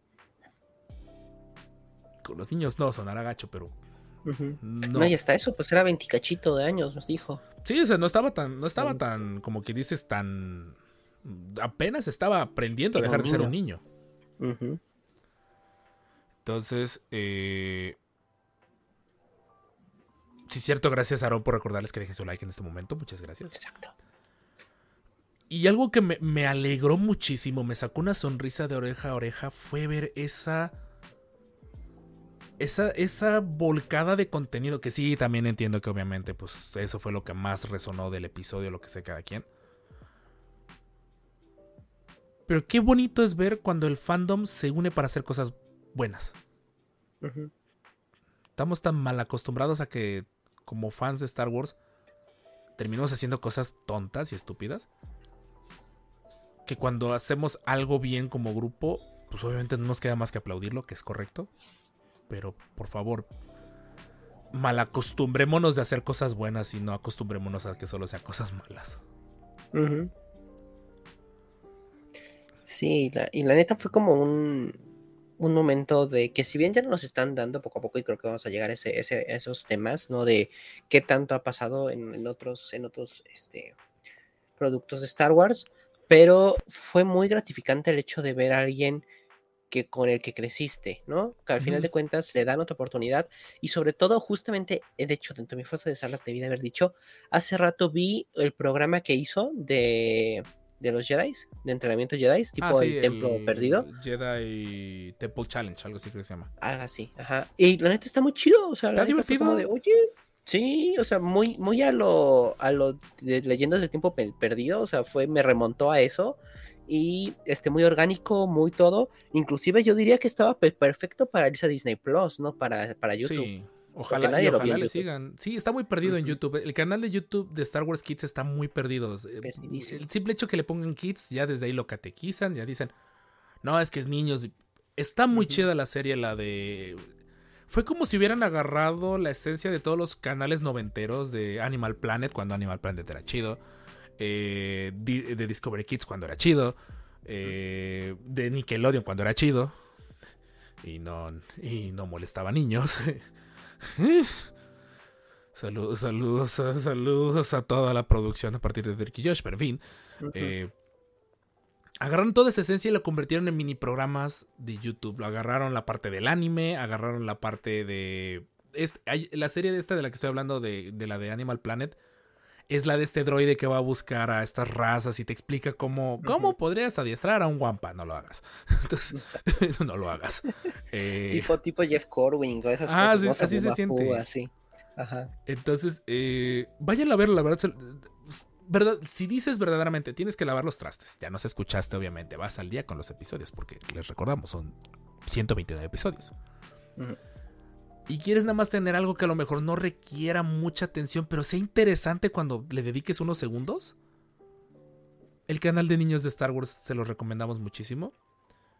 con los niños no sonará gacho, pero no. No. y hasta eso, pues era 20 cachito de años, nos dijo. Sí, o sea, no estaba tan, no estaba Mm. tan, como que dices, tan. Apenas estaba aprendiendo a dejar de ser un niño. Entonces, eh... sí, cierto, gracias Aaron por recordarles que dejen su like en este momento. Muchas gracias. Exacto. Y algo que me, me alegró muchísimo, me sacó una sonrisa de oreja a oreja, fue ver esa. Esa, esa volcada de contenido, que sí, también entiendo que obviamente, pues eso fue lo que más resonó del episodio, lo que sé cada quien. Pero qué bonito es ver cuando el fandom se une para hacer cosas buenas. Estamos tan mal acostumbrados a que, como fans de Star Wars, terminamos haciendo cosas tontas y estúpidas. Que cuando hacemos algo bien como grupo, pues obviamente no nos queda más que aplaudirlo, que es correcto. Pero por favor, malacostumbrémonos de hacer cosas buenas y no acostumbrémonos a que solo sean cosas malas. Sí, y la neta fue como un, un momento de que si bien ya nos están dando poco a poco y creo que vamos a llegar a, ese, ese- a esos temas, ¿no? De qué tanto ha pasado en, en otros, en otros este, productos de Star Wars, pero fue muy gratificante el hecho de ver a alguien que con el que creciste, ¿no? Que al final de cuentas le dan otra oportunidad y sobre todo justamente el hecho dentro de mi fuerza de Sarlacc debí de haber dicho, hace rato vi el programa que hizo de, de los Jedi, de entrenamiento Jedi, tipo Ah, sí, el Templo Perdido, Jedi Temple Challenge, algo así creo que se llama. algo así, ajá. Y la neta está muy chido, o sea, la Está neta fue como de, divertido. oye, sí, o sea, muy, muy a lo, a lo de Leyendas del Tiempo Pe- Perdido, o sea, fue, me remontó a eso. Y este, muy orgánico, muy todo. Inclusive yo diría que estaba pe- perfecto para irse a Disney Plus, ¿no? Para, para YouTube. Sí, ojalá, nadie y le YouTube. sigan. Sí, está muy perdido en. YouTube. El canal de YouTube de Star Wars Kids está muy perdido. El simple hecho que le pongan Kids, ya desde ahí lo catequizan, ya dicen, no, es que es niños. Está muy Ujú. chida la serie, la de... Fue como si hubieran agarrado la esencia de todos los canales noventeros de Animal Planet, cuando Animal Planet era chido. eh, de Discovery Kids cuando era chido. eh, de Nickelodeon cuando era chido. Y no, y no molestaba a niños. Saludos, saludos, a- saludos a toda la producción a partir de Dirk y Josh, pero en fin. Eh, agarraron toda esa esencia y la convirtieron en mini programas de YouTube. Lo agarraron la parte del anime, agarraron la parte de. es- hay- la serie de esta de la que estoy hablando, de, de la de Animal Planet, es la de este droide que va a buscar a estas razas y te explica cómo, cómo Ujú. podrías adiestrar a un Wampa. No lo hagas. Entonces, no lo hagas. Eh, Tipo, tipo Jeff Corwin, o esas Ah, cosas. sí, así se siente. Fu, así. Ajá. Entonces, eh, vayan a verlo, la verdad. se- verdad. Si dices verdaderamente, tienes que lavar los trastes. Ya nos escuchaste, obviamente. Vas al día con los episodios, porque les recordamos, son 129 episodios. Ujú. Y quieres nada más tener algo que a lo mejor no requiera mucha atención, pero sea interesante cuando le dediques unos segundos. El canal de niños de Star Wars se los recomendamos muchísimo.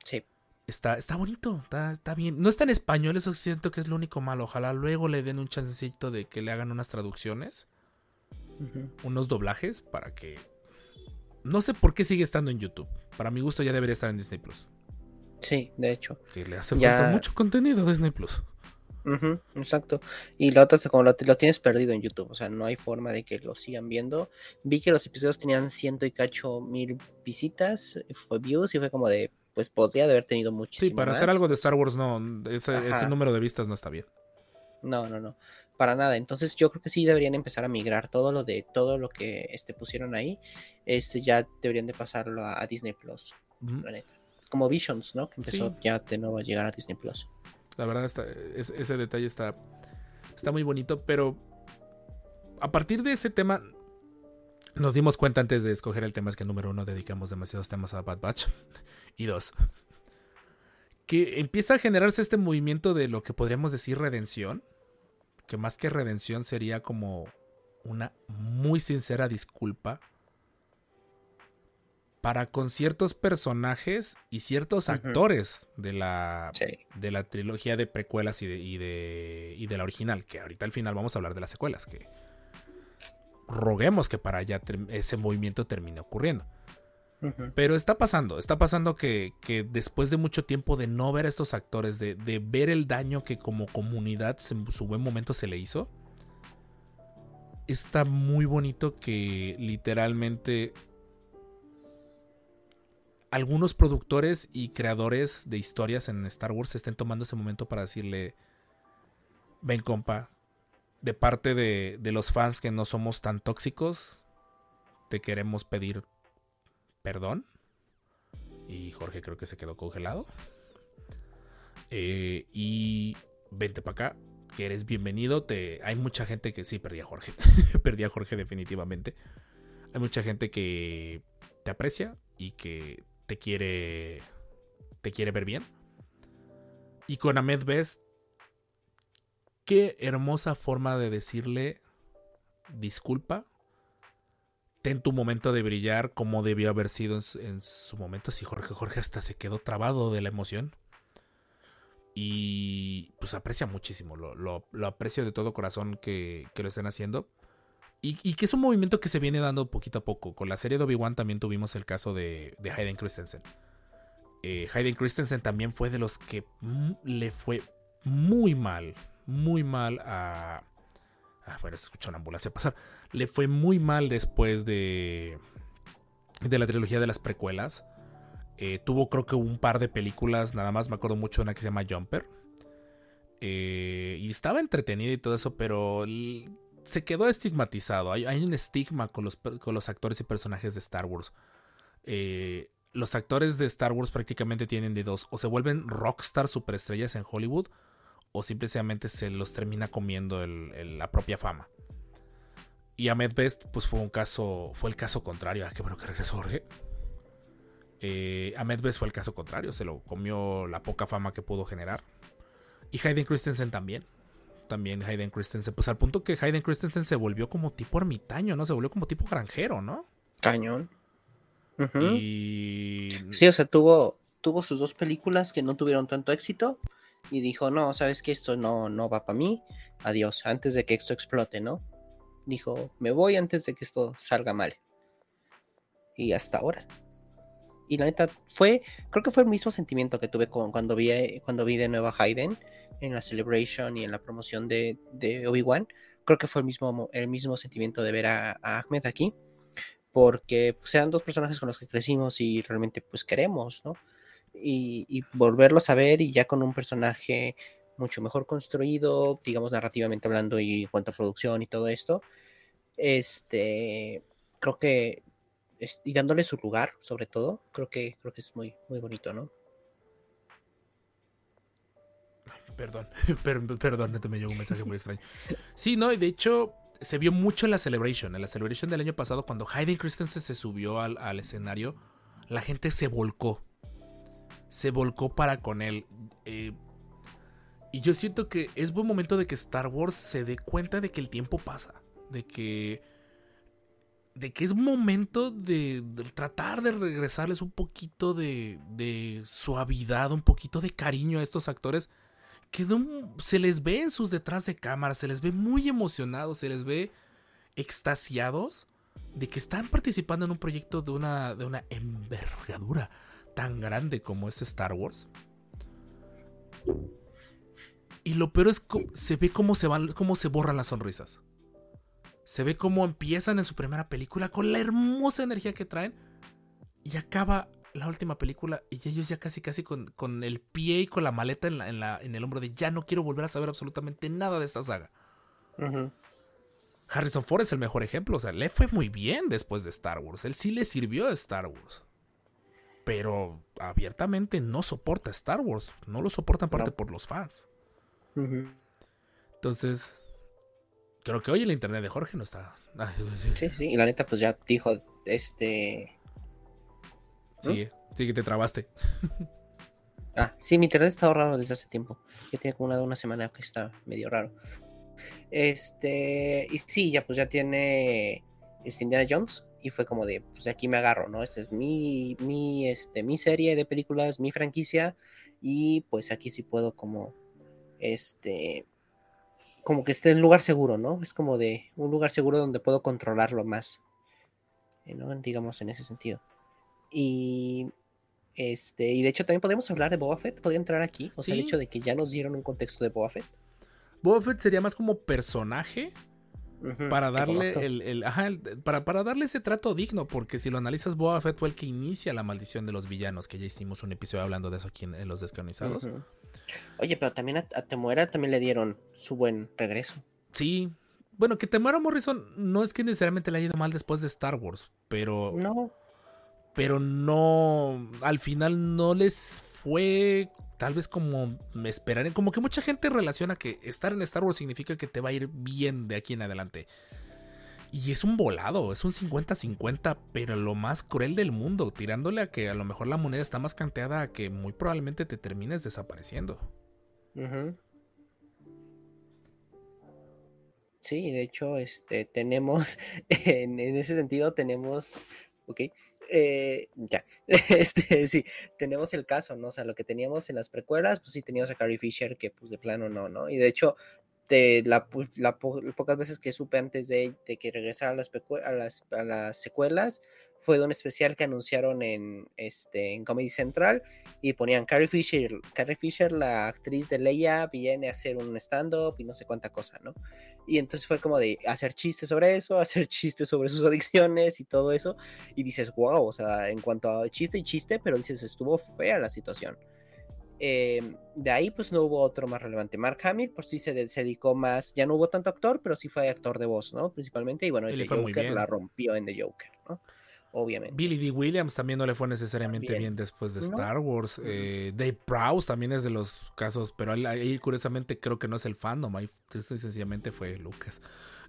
Sí. Está, está bonito, está, está bien. No está en español, eso siento que es lo único malo. Ojalá luego le den un chancecito de que le hagan unas traducciones, unos doblajes, para que. No sé por qué sigue estando en YouTube. Para mi gusto ya debería estar en Disney Plus. Sí, de hecho. Que le hace Ya- falta mucho contenido a Disney Plus. Ujú, exacto. Y la otra es como lo, lo tienes perdido en YouTube, o sea, no hay forma de que lo sigan viendo. Vi que los episodios tenían ciento y cacho mil visitas, fue views, y fue como de, pues podría haber tenido muchísimo Sí, para más. hacer algo de Star Wars, no. Ese, ese número de vistas no está bien. No, no, no, para nada. Entonces yo creo que sí deberían empezar a migrar todo lo de todo lo que este pusieron ahí, este ya deberían de pasarlo a, a Disney Plus, Ujú. la neta. Como Visions, ¿no? Que empezó Sí. ya de nuevo a llegar a Disney Plus. La verdad, ese detalle está, está muy bonito, pero a partir de ese tema, nos dimos cuenta antes de escoger el tema, es que número uno, dedicamos demasiados temas a Bad Batch, y dos, que empieza a generarse este movimiento de lo que podríamos decir redención, que más que redención sería como una muy sincera disculpa para con ciertos personajes y ciertos actores de la, Sí. de la trilogía de precuelas y de, y de, y de la original, que ahorita al final vamos a hablar de las secuelas, que roguemos que para allá ese movimiento termine ocurriendo. Pero está pasando, está pasando que, que después de mucho tiempo de no ver a estos actores, de, de ver el daño que como comunidad en su buen momento se le hizo, está muy bonito que literalmente algunos productores y creadores de historias en Star Wars estén tomando ese momento para decirle, ven compa, de parte de, los fans que no somos tan tóxicos, te queremos pedir perdón. Y Jorge creo que se quedó congelado. Eh, y vente para acá, que eres bienvenido. Te... Hay mucha gente que sí, perdí a Jorge. perdí a Jorge definitivamente. Hay mucha gente que te aprecia y que te quiere te quiere ver bien. Y con Ahmed Best, qué hermosa forma de decirle disculpa. Ten tu momento de brillar como debió haber sido en su, en su momento. Sí, Jorge, Jorge hasta se quedó trabado de la emoción. Y pues aprecia muchísimo. Lo, lo- lo aprecio de todo corazón que, que lo estén haciendo. Y, que es un movimiento que se viene dando poquito a poco. Con la serie de Obi-Wan también tuvimos el caso de, de Hayden Christensen. Eh, Hayden Christensen también fue de los que le fue muy mal, muy mal a... Ah, bueno, se escucha una ambulancia pasar. Le fue muy mal después de, de la trilogía de las precuelas. Eh, tuvo creo que un par de películas, nada más me acuerdo mucho de una que se llama Jumper. Eh, y estaba entretenida y todo eso, pero se quedó estigmatizado. Hay, un estigma con los, con los actores y personajes de Star Wars. Eh, los actores de Star Wars prácticamente tienen de dos. O se vuelven rockstar superestrellas en Hollywood. O simplemente se los termina comiendo la propia fama. Y Ahmed Best, pues fue un caso. Fue el caso contrario. Ah, qué bueno que regresó Jorge. Eh, Ahmed Best fue el caso contrario. Se lo comió la poca fama que pudo generar. Y Hayden Christensen también. También Hayden Christensen. Pues al punto que Hayden Christensen se volvió como tipo ermitaño, ¿no? Se volvió como tipo granjero, ¿no? Cañón. Y. Sí, o sea, tuvo, tuvo sus dos películas que no tuvieron tanto éxito y dijo, no, sabes que esto no, no va para mí, adiós, antes de que esto explote, ¿no? Dijo, me voy antes de que esto salga mal. Y hasta ahora. Y la neta, fue, creo que fue el mismo sentimiento que tuve cuando, vi, eh, cuando vi de nuevo a Hayden en la Celebration y en la promoción de, Obi-Wan. Creo que fue el mismo, mo- el mismo sentimiento de ver a, a Ahmed aquí porque pues, eran dos personajes con los que crecimos y realmente pues queremos, ¿no? Y, y volverlos a ver y ya con un personaje mucho mejor construido, digamos narrativamente hablando y en cuanto a producción y todo esto, este, creo que, y dándole su lugar sobre todo, creo que, creo que es muy, muy bonito, ¿no? Perdón, per- perdón, neta, me llegó un mensaje muy extraño. Sí, no, y de hecho se vio mucho en la Celebration. En la Celebration del año pasado, cuando Hayden Christensen se subió al, al escenario, la gente se volcó. Se volcó para con él. Eh, Y yo siento que es buen momento de que Star Wars se dé cuenta de que el tiempo pasa. De que. De que es momento de, tratar de regresarles un poquito de, suavidad, un poquito de cariño a estos actores. Que se les ve en sus detrás de cámara, se les ve muy emocionados, se les ve extasiados de que están participando en un proyecto de una, de una envergadura tan grande como es Star Wars. Y lo peor es que se ve cómo se van, cómo se borran las sonrisas. Se ve cómo empiezan en su primera película con la hermosa energía que traen. Y acaba la última película y ellos ya casi casi con, con el pie y con la maleta en, la, en, la, en, el hombro de ya no quiero volver a saber absolutamente nada de esta saga. Uh -huh. Harrison Ford es el mejor ejemplo. O sea, le fue muy bien después de Star Wars. Él sí le sirvió a Star Wars. Pero abiertamente no soporta Star Wars. No lo soporta en parte no. por los fans. Uh -huh. Entonces, creo que hoy el internet de Jorge no está. Sí, sí, y la neta, pues ya dijo, este. Sí, ¿Mm? sí que te trabaste. ah, sí, mi internet está raro desde hace tiempo. Ya tiene como una, una semana que está medio raro. Este, y sí, ya pues ya tiene este, Indiana Jones. Y fue como de, pues de aquí me agarro, ¿no? Esta es mi, mi, este, mi serie de películas, mi franquicia. Y pues aquí sí puedo como, este, como que esté en un lugar seguro, ¿no? Es como de un lugar seguro donde puedo controlarlo más, ¿no? Digamos en ese sentido. Y este, y de hecho también podemos hablar de Boba Fett, podría entrar aquí, o ¿Sí? sea, el hecho de que ya nos dieron un contexto de Boba Fett. Boba Fett sería más como personaje uh -huh, para darle el, el, ajá, el, para, para, darle ese trato digno, porque si lo analizas, Boba Fett fue el que inicia la maldición de los villanos, que ya hicimos un episodio hablando de eso aquí en, en Los Descanonizados. Uh -huh. Oye, pero también a, a, Temuera también le dieron su buen regreso. Sí. Bueno, que Temuera Morrison no es que necesariamente le haya ido mal después de Star Wars, pero. No. Pero no. Al final no les fue tal vez como me esperaré. Como que mucha gente relaciona que estar en Star Wars significa que te va a ir bien de aquí en adelante. Y es un volado, es un 50-50, pero lo más cruel del mundo, tirándole a que a lo mejor la moneda está más canteada a que muy probablemente te termines desapareciendo. Uh -huh. Sí, de hecho, este, tenemos, en, ese sentido, tenemos, ok, eh, ya, este, sí, tenemos el caso, ¿no? O sea, lo que teníamos en las precuelas, pues sí teníamos a Carrie Fisher, que pues de plano no, ¿no? Y de hecho, de la, la pocas veces que supe antes de, de que regresara a las secuelas, fue de un especial que anunciaron en, este, en Comedy Central y ponían Carrie Fisher, Carrie Fisher, la actriz de Leia, viene a hacer un stand-up y no sé cuánta cosa, ¿no? Y entonces fue como de hacer chistes sobre eso, hacer chistes sobre sus adicciones y todo eso, y dices, wow, o sea, en cuanto a chiste y chiste, pero dices, estuvo fea la situación. Eh, de ahí pues no hubo otro más relevante. Mark Hamill por sí se, se, dedicó más, ya no hubo tanto actor, pero sí fue actor de voz, ¿no? Principalmente, y bueno, el Joker la rompió en The Joker, ¿no? Obviamente. Billy D. Williams también no le fue necesariamente bien después de Star. Wars. Uh -huh. eh, Dave Prowse también es de los casos, pero ahí, ahí, curiosamente creo que no es el fandom, ahí sencillamente fue Lucas.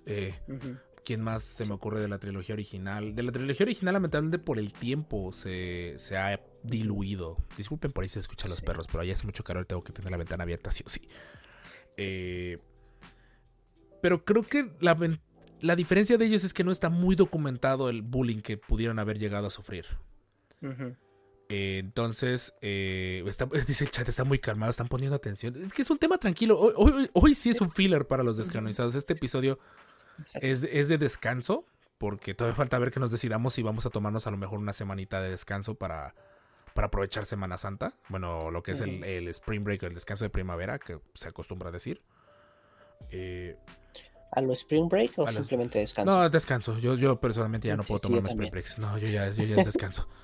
Eh, uh -huh. ¿Quién más se me ocurre de la trilogía original? De la trilogía original, lamentablemente por el tiempo se, se ha diluido. Disculpen por ahí se escuchan los sí. perros, pero ahí hace mucho calor tengo que tener la ventana abierta, sí o sí. Eh, pero creo que la, la, diferencia de ellos es que no está muy documentado el bullying que pudieron haber llegado a sufrir. Uh -huh. eh, entonces, eh, está, dice el chat, está muy calmado, están poniendo atención. Es que es un tema tranquilo. Hoy, hoy, hoy sí es un filler para los descanonizados. Este episodio es, es, de descanso, porque todavía falta ver que nos decidamos si vamos a tomarnos a lo mejor una semanita de descanso para, para aprovechar Semana Santa. Bueno, lo que es uh -huh. el, el, Spring Break, el descanso de primavera, que se acostumbra a decir. Eh, ¿A lo Spring Break o simplemente los... descanso? No, descanso. Yo, yo personalmente ya no puedo sí, tomarme Spring Breaks. No, yo ya, yo ya es descanso.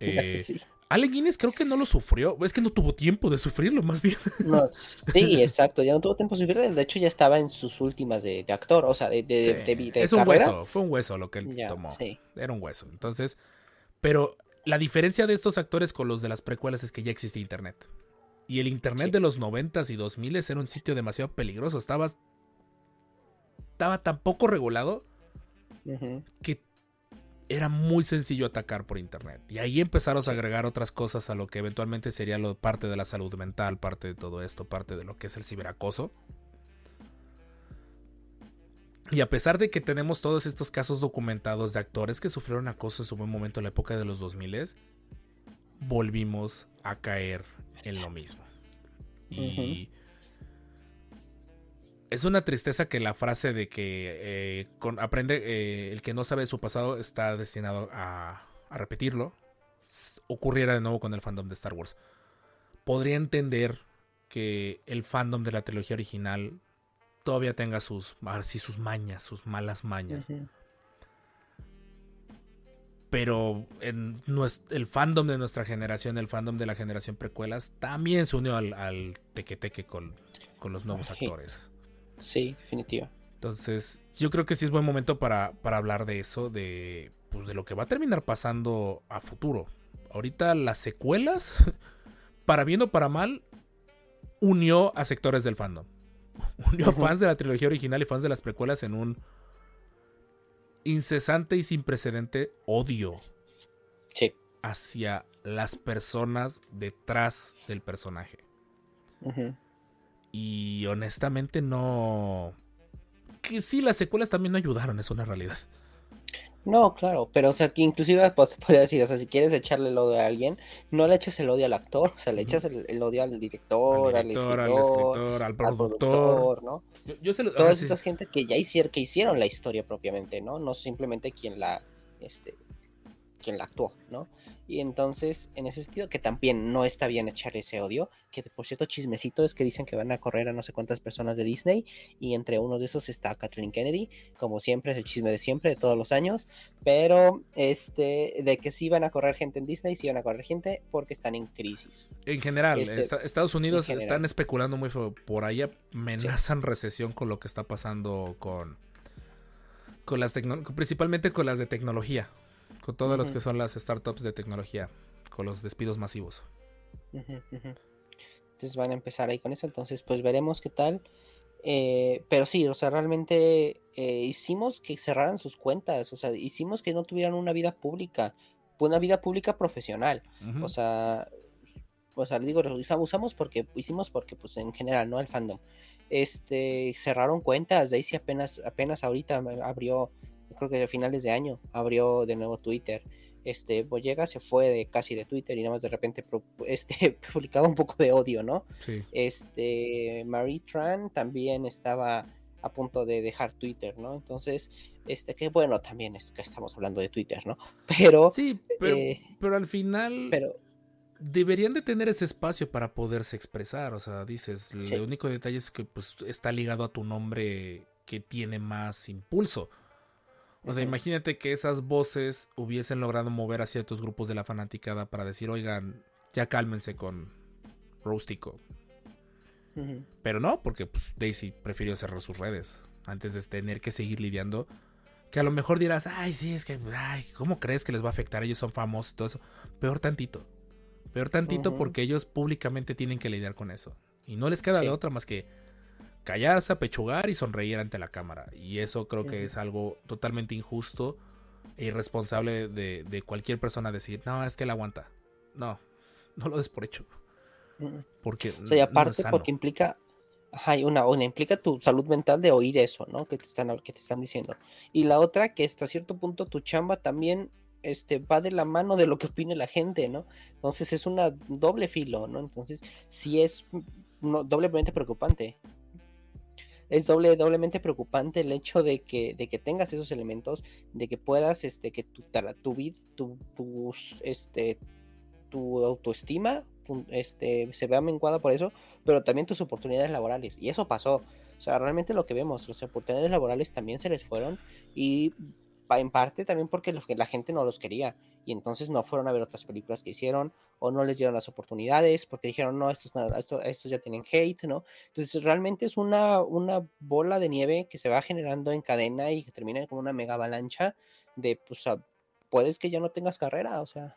eh, sí. Guinness creo que no lo sufrió. Es que no tuvo tiempo de sufrirlo, más bien. No, sí, exacto. Ya no tuvo tiempo de sufrirlo. De hecho, ya estaba en sus últimas de, de actor. O sea, de, de, sí. de, de Es un carrera. hueso. Fue un hueso lo que él ya, tomó. Sí. Era un hueso. Entonces, pero la diferencia de estos actores con los de las precuelas es que ya existe internet. Y el internet sí. de los 90s y 2000 era un sitio demasiado peligroso. Estabas. Estaba tan poco regulado uh -huh. que era muy sencillo atacar por internet. Y ahí empezaron a agregar otras cosas a lo que eventualmente sería lo, parte de la salud mental, parte de todo esto, parte de lo que es el ciberacoso. Y a pesar de que tenemos todos estos casos documentados de actores que sufrieron acoso en su buen momento en la época de los 2000, volvimos a caer en lo mismo. Y es una tristeza que la frase de que eh, aprende eh, el que no sabe de su pasado está destinado a, a, repetirlo ocurriera de nuevo con el fandom de Star Wars. Podría entender que el fandom de la trilogía original todavía tenga sus, sus mañas, sus malas mañas. Pero en el fandom de nuestra generación, el fandom de la generación precuelas, también se unió al, al teque con, con los nuevos actores. Sí, definitiva. Entonces, yo creo que sí es buen momento para, para hablar de eso, de, pues, de lo que va a terminar pasando a futuro. Ahorita las secuelas, para bien o para mal, unió a sectores del fandom. Unió a fans de la trilogía original y fans de las precuelas en un incesante y sin precedente odio hacia las personas detrás del personaje. Y honestamente no... Que sí, las secuelas también no ayudaron, es una realidad. No, claro, pero o sea, que inclusive pues, podría decir, o sea, si quieres echarle el odio a alguien, no le eches el odio al actor, o sea, le echas el, odio al director, al, escritor, al, escritor, al productor, ¿no? Yo, sé Todas estas gente que ya hicieron, que hicieron la historia propiamente, ¿no? No simplemente quien la, este, quien la actuó, ¿no? Y entonces, en ese sentido, que también no está bien echar ese odio, que por cierto, chismecito es que dicen que van a correr a no sé cuántas personas de Disney, y entre uno de esos está Kathleen Kennedy, como siempre, es el chisme de siempre, de todos los años, pero este, de que sí van a correr gente en Disney, sí van a correr gente porque están en crisis. En general, este, Estados Unidos están especulando muy feo, por ahí amenazan recesión con lo que está pasando con, con las principalmente con las de tecnología con todos los que son las startups de tecnología, con los despidos masivos. Entonces van a empezar ahí con eso, entonces pues veremos qué tal. Eh, pero sí, o sea, realmente eh, hicimos que cerraran sus cuentas, o sea, hicimos que no tuvieran una vida pública, una vida pública profesional. O sea, o sea, digo, usamos porque hicimos porque pues en general, ¿no? El fandom. Este, cerraron cuentas, Daisy apenas apenas ahorita abrió creo que a finales de año abrió de nuevo Twitter. Este, Boyega se fue de casi de Twitter y nada más de repente este, publicaba un poco de odio, ¿no? Sí. Este, Marie Tran también estaba a punto de dejar Twitter, ¿no? Entonces, este, que bueno, también es que estamos hablando de Twitter, ¿no? Pero. Sí, pero, eh, pero al final. Pero. Deberían de tener ese espacio para poderse expresar. O sea, dices, el único detalle es que pues, está ligado a tu nombre que tiene más impulso. O sea, imagínate que esas voces hubiesen logrado mover a ciertos grupos de la fanaticada para decir, oigan, ya cálmense con Rostico. Pero no, porque pues, Daisy prefirió cerrar sus redes antes de tener que seguir lidiando. Que a lo mejor dirás, ay, sí, es que, ay, ¿cómo crees que les va a afectar? Ellos son famosos y todo eso. Peor tantito. Peor tantito porque ellos públicamente tienen que lidiar con eso. Y no les queda de otra más que callarse, apechugar y sonreír ante la cámara. Y eso creo que es algo totalmente injusto e irresponsable de, cualquier persona decir, no, es que él aguanta. No, no lo des por hecho. Porque. O sea, y aparte, porque implica. Hay una, una implica tu salud mental de oír eso, ¿no? Que te están, que te están diciendo. Y la otra, que hasta cierto punto tu chamba también este, va de la mano de lo que opine la gente, ¿no? Entonces es una doble filo, ¿no? Entonces sí es doblemente preocupante es doble, doblemente preocupante el hecho de que, de que tengas esos elementos, de que puedas, este, que tu, tu vida, tu, este, tu autoestima este, se vea menguada por eso, pero también tus oportunidades laborales. Y eso pasó. O sea, realmente lo que vemos, las oportunidades laborales también se les fueron y en parte también porque la gente no los quería y entonces no fueron a ver otras películas que hicieron o no les dieron las oportunidades porque dijeron, no, estos, esto, estos ya tienen hate, ¿no? Entonces realmente es una, una bola de nieve que se va generando en cadena y que termina como una mega avalancha de, pues, puedes que ya no tengas carrera, o sea,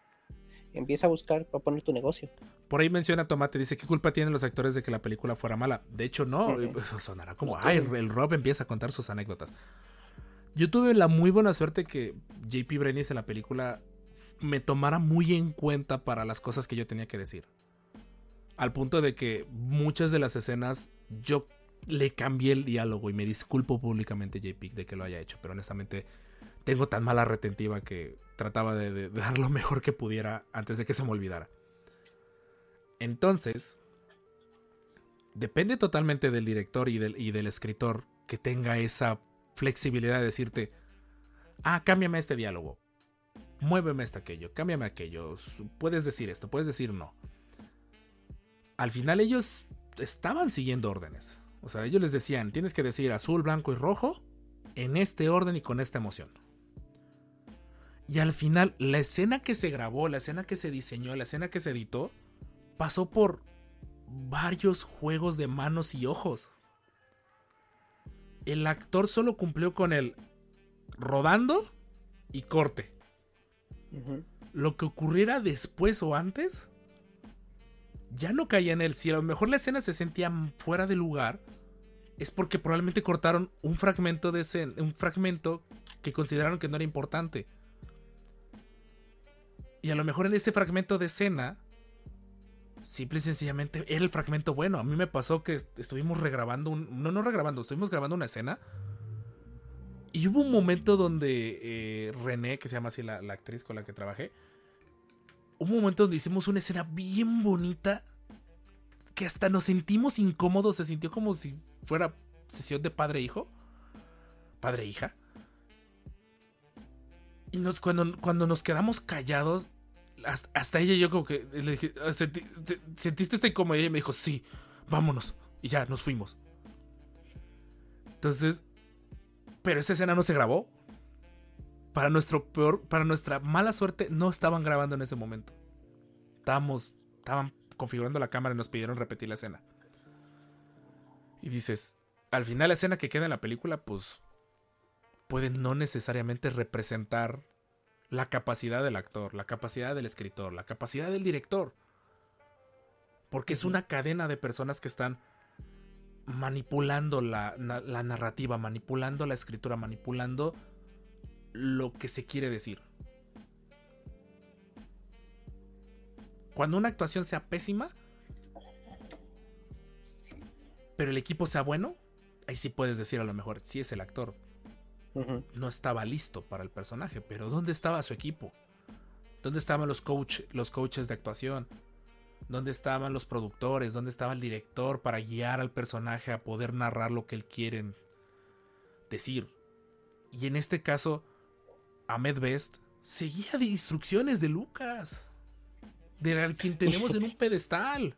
empieza a buscar para poner tu negocio. Por ahí menciona Tomate, dice, ¿qué culpa tienen los actores de que la película fuera mala? De hecho, no, sonará como, ay, el Rob empieza a contar sus anécdotas. Yo tuve la muy buena suerte que JP Brenis en la película me tomara muy en cuenta para las cosas que yo tenía que decir. Al punto de que muchas de las escenas yo le cambié el diálogo y me disculpo públicamente JP de que lo haya hecho, pero honestamente tengo tan mala retentiva que trataba de, de dar lo mejor que pudiera antes de que se me olvidara. Entonces, depende totalmente del director y del, y del escritor que tenga esa flexibilidad de decirte, ah, cámbiame este diálogo, muéveme esto aquello, cámbiame aquello, puedes decir esto, puedes decir no. Al final ellos estaban siguiendo órdenes. O sea, ellos les decían, tienes que decir azul, blanco y rojo en este orden y con esta emoción. Y al final, la escena que se grabó, la escena que se diseñó, la escena que se editó, pasó por varios juegos de manos y ojos. El actor solo cumplió con el rodando y corte. Lo que ocurriera después o antes ya no caía en él. Si a lo mejor la escena se sentía fuera de lugar, es porque probablemente cortaron un fragmento de escena, un fragmento que consideraron que no era importante. Y a lo mejor en ese fragmento de escena, simple y sencillamente era el fragmento bueno. A mí me pasó que est- estuvimos regrabando un. No, no regrabando, estuvimos grabando una escena. Y hubo un momento donde eh, René, que se llama así la, actriz con la que trabajé, un momento donde hicimos una escena bien bonita que hasta nos sentimos incómodos, se sintió como si fuera sesión de padre-hijo, padre-hija. Y nos, cuando, cuando nos quedamos callados, hasta, ella y yo como que le dije, "Ah, "¿Senti- se- ¿sentiste esta incomodidad? Y me dijo, sí, vámonos. Y ya, nos fuimos. Entonces, pero esa escena no se grabó. Para nuestro peor, para nuestra mala suerte, no estaban grabando en ese momento. Estábamos, estaban configurando la cámara y nos pidieron repetir la escena. Y dices, al final la escena que queda en la película, pues puede no necesariamente representar la capacidad del actor, la capacidad del escritor, la capacidad del director. Porque es una cadena de personas que están manipulando la, na- la narrativa, manipulando la escritura, manipulando lo que se quiere decir. Cuando una actuación sea pésima, pero el equipo sea bueno, ahí sí puedes decir a lo mejor, sí es el actor, no estaba listo para el personaje, pero ¿dónde estaba su equipo? ¿Dónde estaban los, coach, los coaches de actuación? ¿Dónde estaban los productores? ¿Dónde estaba el director para guiar al personaje a poder narrar lo que él quiere decir? Y en este caso, Ahmed Best seguía de instrucciones de Lucas. De al quien tenemos en un pedestal.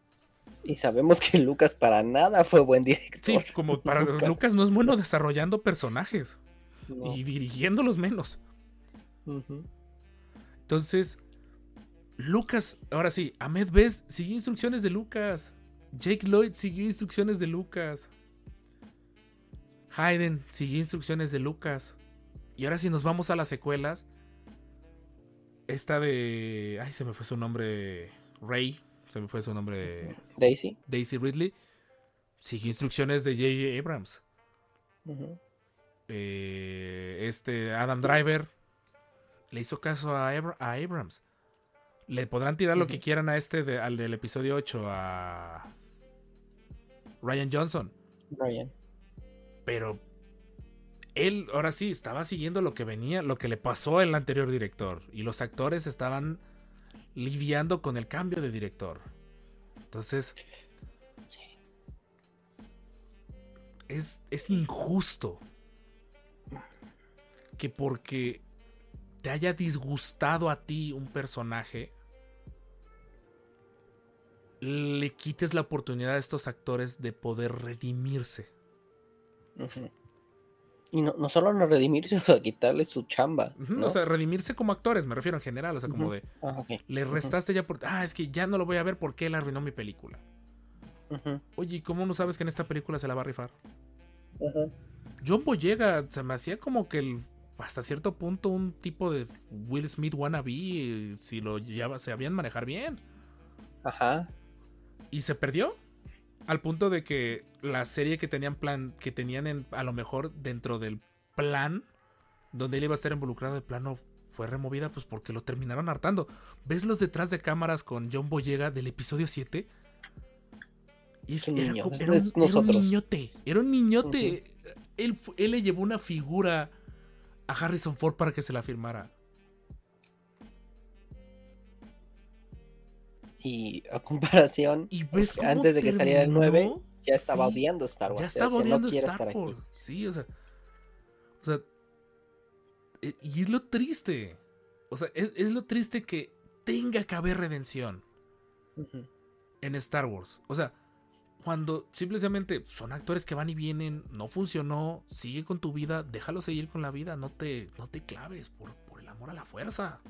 Y sabemos que Lucas para nada fue buen director. Sí, como para. Lucas no es bueno desarrollando personajes No. y dirigiéndolos menos. Entonces, Lucas, ahora sí, Ahmed Best siguió instrucciones de Lucas. Jake Lloyd siguió instrucciones de Lucas. Hayden siguió instrucciones de Lucas. Y ahora si nos vamos a las secuelas, esta de... Ay, se me fue su nombre. Ray, se me fue su nombre. Daisy. Daisy Ridley. Siguió instrucciones de J.J. Abrams. Eh, este Adam Driver le hizo caso a Abrams. Le podrán tirar lo que quieran a este de- al del episodio 8 a Ryan Johnson, Ryan. pero él ahora sí estaba siguiendo lo que venía, lo que le pasó al anterior director y los actores estaban lidiando con el cambio de director. Entonces es, es injusto que porque te haya disgustado a ti un personaje, le quites la oportunidad a estos actores de poder redimirse. Y no, no solo no redimirse, sino quitarle su chamba. O sea, redimirse como actores, me refiero en general. O sea, como de, Ah, le restaste ya por... Ah, es que ya no lo voy a ver porque él arruinó mi película. Oye, ¿y cómo no sabes que en esta película se la va a rifar? John Boyega se me hacía como que el- hasta cierto punto un tipo de Will Smith wannabe si lo lleva, se habían manejar bien. Ajá. Y se perdió. Al punto de que la serie que tenían plan, que tenían en- a lo mejor dentro del plan donde él iba a estar involucrado de plano fue removida pues porque lo terminaron hartando. ¿Ves los detrás de cámaras con John Boyega del episodio 7? Y es, era, niño, como- es- era un, era niñote, era un niñote. él, él le llevó una figura a Harrison Ford para que se la firmara. Y a comparación, Y ves cómo antes de que saliera el terminó. 9, ya estaba Sí, odiando Star Wars. Ya o estaba sea, odiando Star. Wars. Sí, o sea. O sea. e- Y es lo triste. O sea, es, es lo triste que tenga que haber redención en Star Wars. O sea, cuando simplemente son actores que van y vienen, no funcionó, sigue con tu vida, déjalo seguir con la vida, no te, no te claves por, por el amor a la fuerza.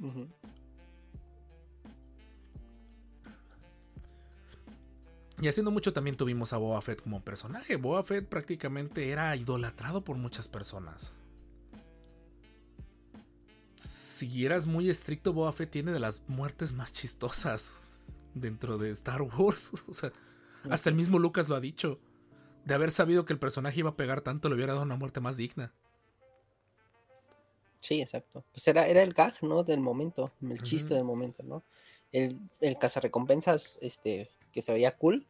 Ujú. Y haciendo mucho también tuvimos a Boba Fett como personaje. Boba Fett prácticamente era idolatrado por muchas personas. Si eras muy estricto, Boba Fett tiene de las muertes más chistosas dentro de Star Wars. O sea, hasta el mismo Lucas lo ha dicho. De haber sabido que el personaje iba a pegar tanto, le hubiera dado una muerte más digna. Sí, exacto. Pues era, era el gag, ¿no? Del momento, el chiste del momento, ¿no? El, el cazarrecompensas, este, que se veía cool.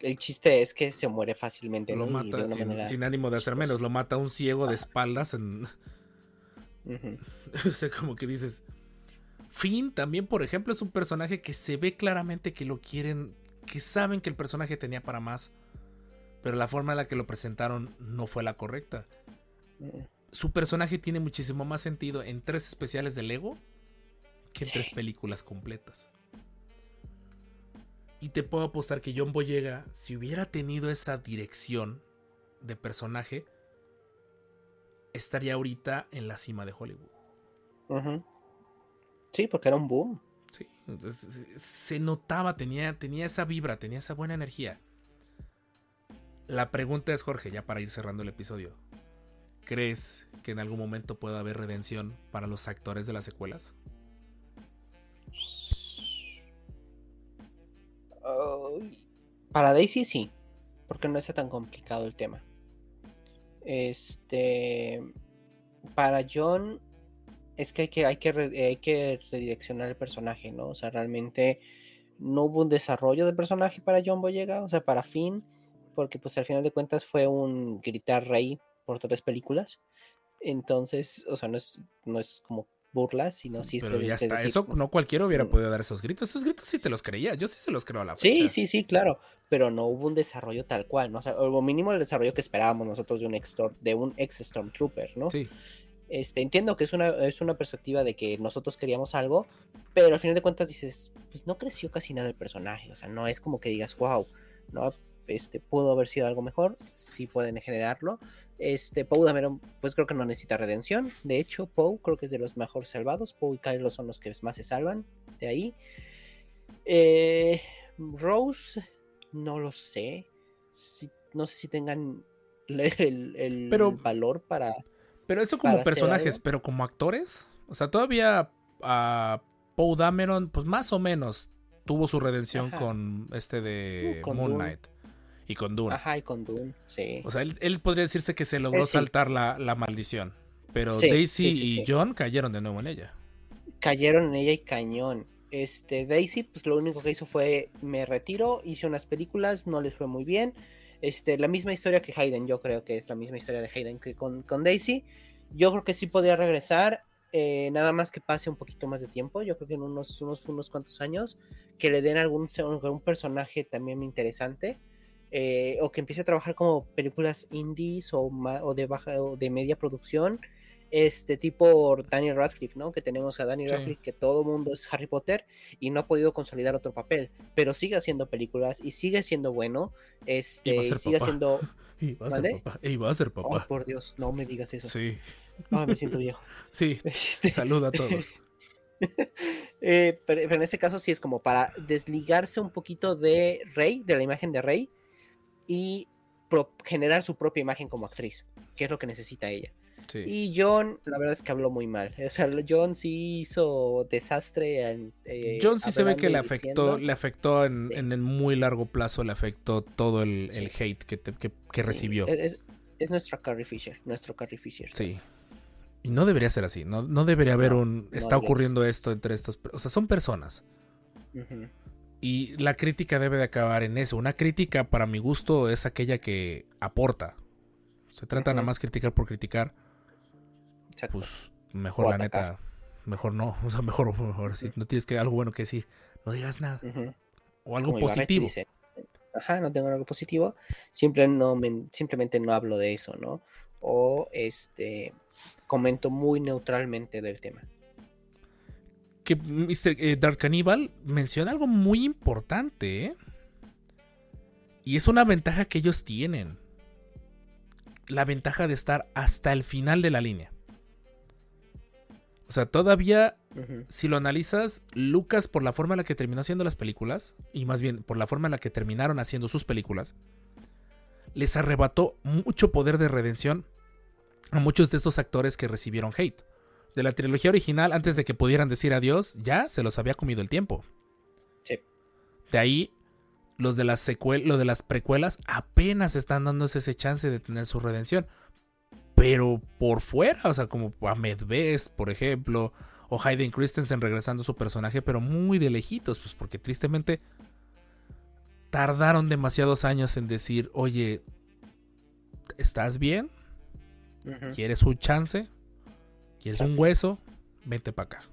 El chiste es que se muere fácilmente, Lo ¿no? De mata sin, manera- sin ánimo de hacer menos. Lo mata un ciego de espaldas en, Ujú. O sea, como que dices. Finn también, por ejemplo, es un personaje que se ve claramente que lo quieren, que saben que el personaje tenía para más, pero la forma en la que lo presentaron no fue la correcta. Su personaje tiene muchísimo más sentido en tres especiales de Lego que en Sí. tres películas completas. Y te puedo apostar que John Boyega, si hubiera tenido esa dirección de personaje, estaría ahorita en la cima de Hollywood. Sí, porque era un boom. Sí, entonces se- se notaba, tenía, tenía esa vibra, tenía esa buena energía. La pregunta es, Jorge, ya para ir cerrando el episodio. ¿Crees que en algún momento pueda haber redención para los actores de las secuelas? Para Daisy sí, porque no está tan complicado el tema. Este, para John es que hay que, hay que, hay que redireccionar el personaje, ¿no? O sea, realmente no hubo un desarrollo de personaje para John Boyega, o sea, para Finn, porque pues al final de cuentas fue un gritar rey por tres películas. Entonces, o sea, no es, no es como burla, sino sí Pero ya es está, decir, eso no cualquiera hubiera mm. podido dar esos gritos. Esos gritos sí te los creía, yo sí se los creo a la Sí, fecha. sí, sí, claro, pero no hubo un desarrollo tal cual, ¿no? O sea, o mínimo el desarrollo que esperábamos nosotros de un ex, de un ex Stormtrooper, ¿no? Sí, Este, entiendo que es una, es una perspectiva de que nosotros queríamos algo, pero al final de cuentas dices, pues no creció casi nada el personaje, o sea, no es como que digas, wow, no, este, pudo haber sido algo mejor, sí pueden generarlo. Este, Poe Dameron, pues creo que no necesita redención, de hecho, Poe creo que es de los mejor salvados, Poe y Kylo son los que más se salvan de ahí. Eh, Rose, no lo sé, si- no sé si tengan el, el Pero- valor para... pero eso como personajes, pero como actores, o sea, todavía a Poe Dameron, pues más o menos tuvo su redención Ajá. con este de Uh, con Moon. Knight y con Dune. Ajá, y con Dune, sí. O sea, él, él podría decirse que se logró sí. saltar la, la maldición. Pero Sí, Daisy sí, y. John cayeron de nuevo en ella. Cayeron en ella y cañón. Este, Daisy, pues lo único que hizo fue me retiro, hice unas películas, no les fue muy bien. Este, la misma historia que Hayden, yo creo que es la misma historia de Hayden que con, con Daisy. Yo creo que sí podría regresar, eh, nada más que pase un poquito más de tiempo. Yo creo que en unos, unos, unos cuantos años, que le den algún, algún personaje también interesante. Eh, o que empiece a trabajar como películas indies o, de baja o de media producción este tipo Daniel Radcliffe, ¿no? Que tenemos a Daniel Sí. Radcliffe, que todo mundo es Harry Potter y no ha podido consolidar otro papel, pero sigue haciendo películas y sigue siendo bueno, este, Y va a ser sigue papá. siendo, Y va a ¿Mande? ser papá. Y va a ser oh papá. por Dios, no me digas eso, Sí, me siento viejo. sí. Este, Saluda a todos. eh, pero, pero en este caso sí es como para desligarse un poquito de Rey, de la imagen de Rey y generar su propia imagen como actriz, que es lo que necesita ella. Sí. Y John, la verdad es que habló muy mal. O sea, John sí hizo desastre. en, eh, John sí se ve que le afectó, diciendo. le afectó en, Sí. en el muy largo plazo, le afectó todo el, Sí. el hate que, te- que- que recibió. Es, es- Es nuestro Carrie Fisher, nuestro Carrie Fisher. Sí. Y no debería ser así. No, no debería haber No, un. Está ocurriendo esto entre estos. O sea, son personas. Y la crítica debe de acabar en eso. Una crítica, para mi gusto, es aquella que aporta. Se trata nada más criticar por criticar. Exacto. Pues mejor O la atacar. neta. Mejor no. O sea, mejor, mejor si no tienes que algo bueno que decir. No digas nada. O algo Como positivo. dice, Ajá, no tengo algo positivo. Siempre no me- simplemente no hablo de eso, ¿no? O este comento muy neutralmente del tema. Que Mr. eh, Dark Cannibal menciona algo muy importante. ¿eh? Y es una ventaja que ellos tienen. La ventaja de estar hasta el final de la línea. O sea, todavía si lo analizas, Lucas, por la forma en la que terminó haciendo las películas, y más bien por la forma en la que terminaron haciendo sus películas, les arrebató mucho poder de redención a muchos de estos actores que recibieron hate. De la trilogía original, antes de que pudieran decir adiós, ya se los había comido el tiempo. Sí. De ahí, los de las secuel- lo de las precuelas apenas están dándose ese chance de tener su redención. Pero por fuera, o sea, como Ahmed Best, por ejemplo, o Hayden Christensen regresando a su personaje, pero muy de lejitos, pues porque tristemente tardaron demasiados años en decir, oye, ¿estás bien? ¿Quieres un chance? ¿Quieres un hueso? Vente para acá.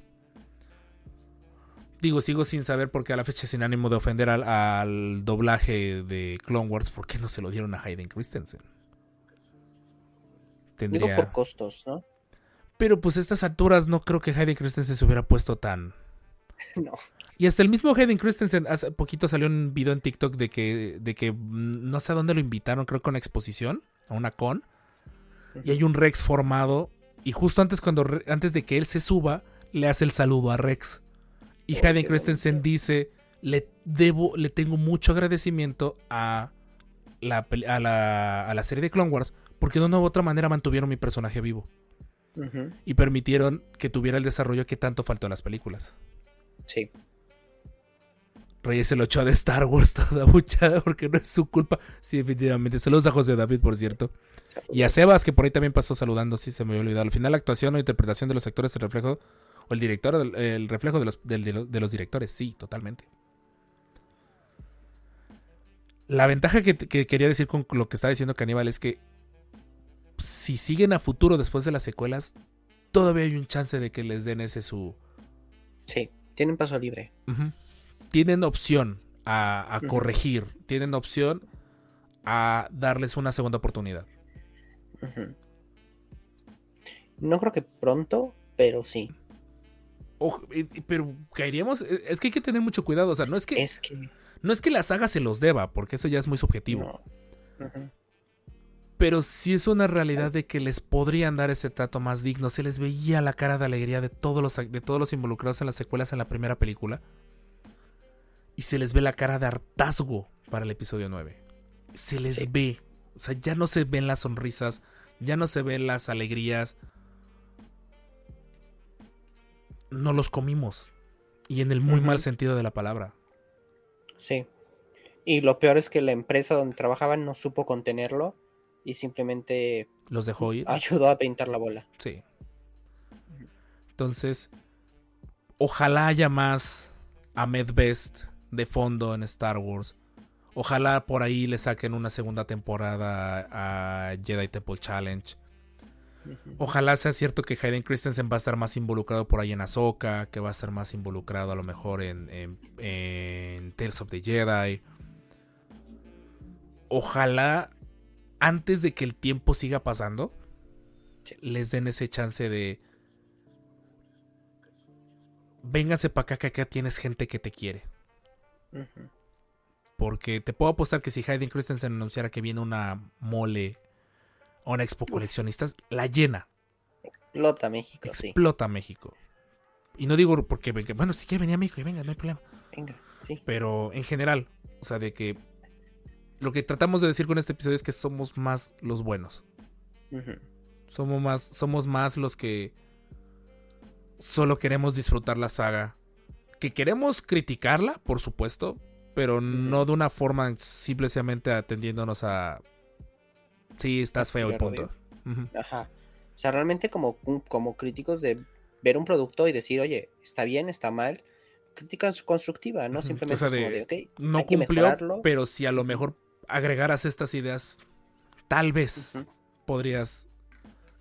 Digo, sigo sin saber por qué a la fecha sin ánimo de ofender al, al doblaje de Clone Wars, ¿por qué no se lo dieron a Hayden Christensen? Digo Tendría... por costos, ¿no? Pero pues a estas alturas no creo que Hayden Christensen se hubiera puesto tan... No. Y hasta el mismo Hayden Christensen, hace poquito salió un video en TikTok de que, de que no sé a dónde lo invitaron, creo que a una exposición, a una con, y hay un Rex formado, y justo antes, cuando, antes de que él se suba, le hace el saludo a Rex. Y Oh, Hayden Christensen dice, le debo, le tengo mucho agradecimiento a la, a la, a la serie de Clone Wars, porque de una u otra manera mantuvieron mi personaje vivo y permitieron que tuviera el desarrollo que tanto faltó en las películas. Sí. Reyes lo echó de Star Wars toda buchada porque no es su culpa. Sí, definitivamente. Saludos a José David, por cierto. Y a Sebas, que por ahí también pasó saludando, sí se me había olvidado. Al final, la actuación o interpretación de los actores, el reflejo, o el director, el, el reflejo de los, de los- de los directores, sí, totalmente. La ventaja que, que quería decir con lo que está diciendo Caníbal es que si siguen a futuro después de las secuelas, todavía hay un chance de que les den ese su, Sí. Tienen paso libre. Ujú. Tienen opción a, corregir, tienen opción a darles una segunda oportunidad. No creo que pronto, pero sí. Eh, pero caeríamos, eh, es que hay que tener mucho cuidado, o sea, no es que Es que. no es que la saga se los deba, porque eso ya es muy subjetivo, No. Pero sí es una realidad de que les podrían dar ese trato más digno, se les veía la cara de alegría de todos los de todos los involucrados en las secuelas en la primera película. Y se les ve la cara de hartazgo para el episodio 9. Se les Sí. ve. O sea, ya no se ven las sonrisas, ya no se ven las alegrías. No los comimos. Y en el muy mal sentido de la palabra. Sí. Y lo peor es que la empresa donde trabajaban no supo contenerlo y simplemente Los dejó ir. ayudó a pintar la bola. Sí. Entonces, ojalá haya más Ahmed Best de fondo en Star Wars. Ojalá por ahí le saquen una segunda temporada a Jedi Temple Challenge. Ojalá sea cierto que Hayden Christensen va a estar más involucrado por ahí en Ahsoka, que va a estar más involucrado a lo mejor en, en, en Tales of the Jedi. Ojalá antes de que el tiempo siga pasando, les den ese chance de... Véngase para acá que acá tienes gente que te quiere. Porque te puedo apostar que si Hayden Christensen anunciara que viene una mole o una expo coleccionistas, la llena. Explota México, sí. explota México. Y no digo porque, venga, bueno, si quiere venir a México y venga, no hay problema. Venga, sí. Pero en general, o sea, de que lo que tratamos de decir con este episodio es que somos más los buenos. Somos más, somos más los que solo queremos disfrutar la saga. Que queremos criticarla, por supuesto, pero no de una forma simplemente atendiéndonos a Sí, estás feo y punto. Ajá. O sea, realmente como, como críticos de ver un producto y decir, oye, está bien, está mal. Crítica constructiva, ¿no? Simplemente O sea, es como de- de, ok, No hay que cumplió, mejorarlo. pero si a lo mejor agregaras estas ideas, tal vez podrías.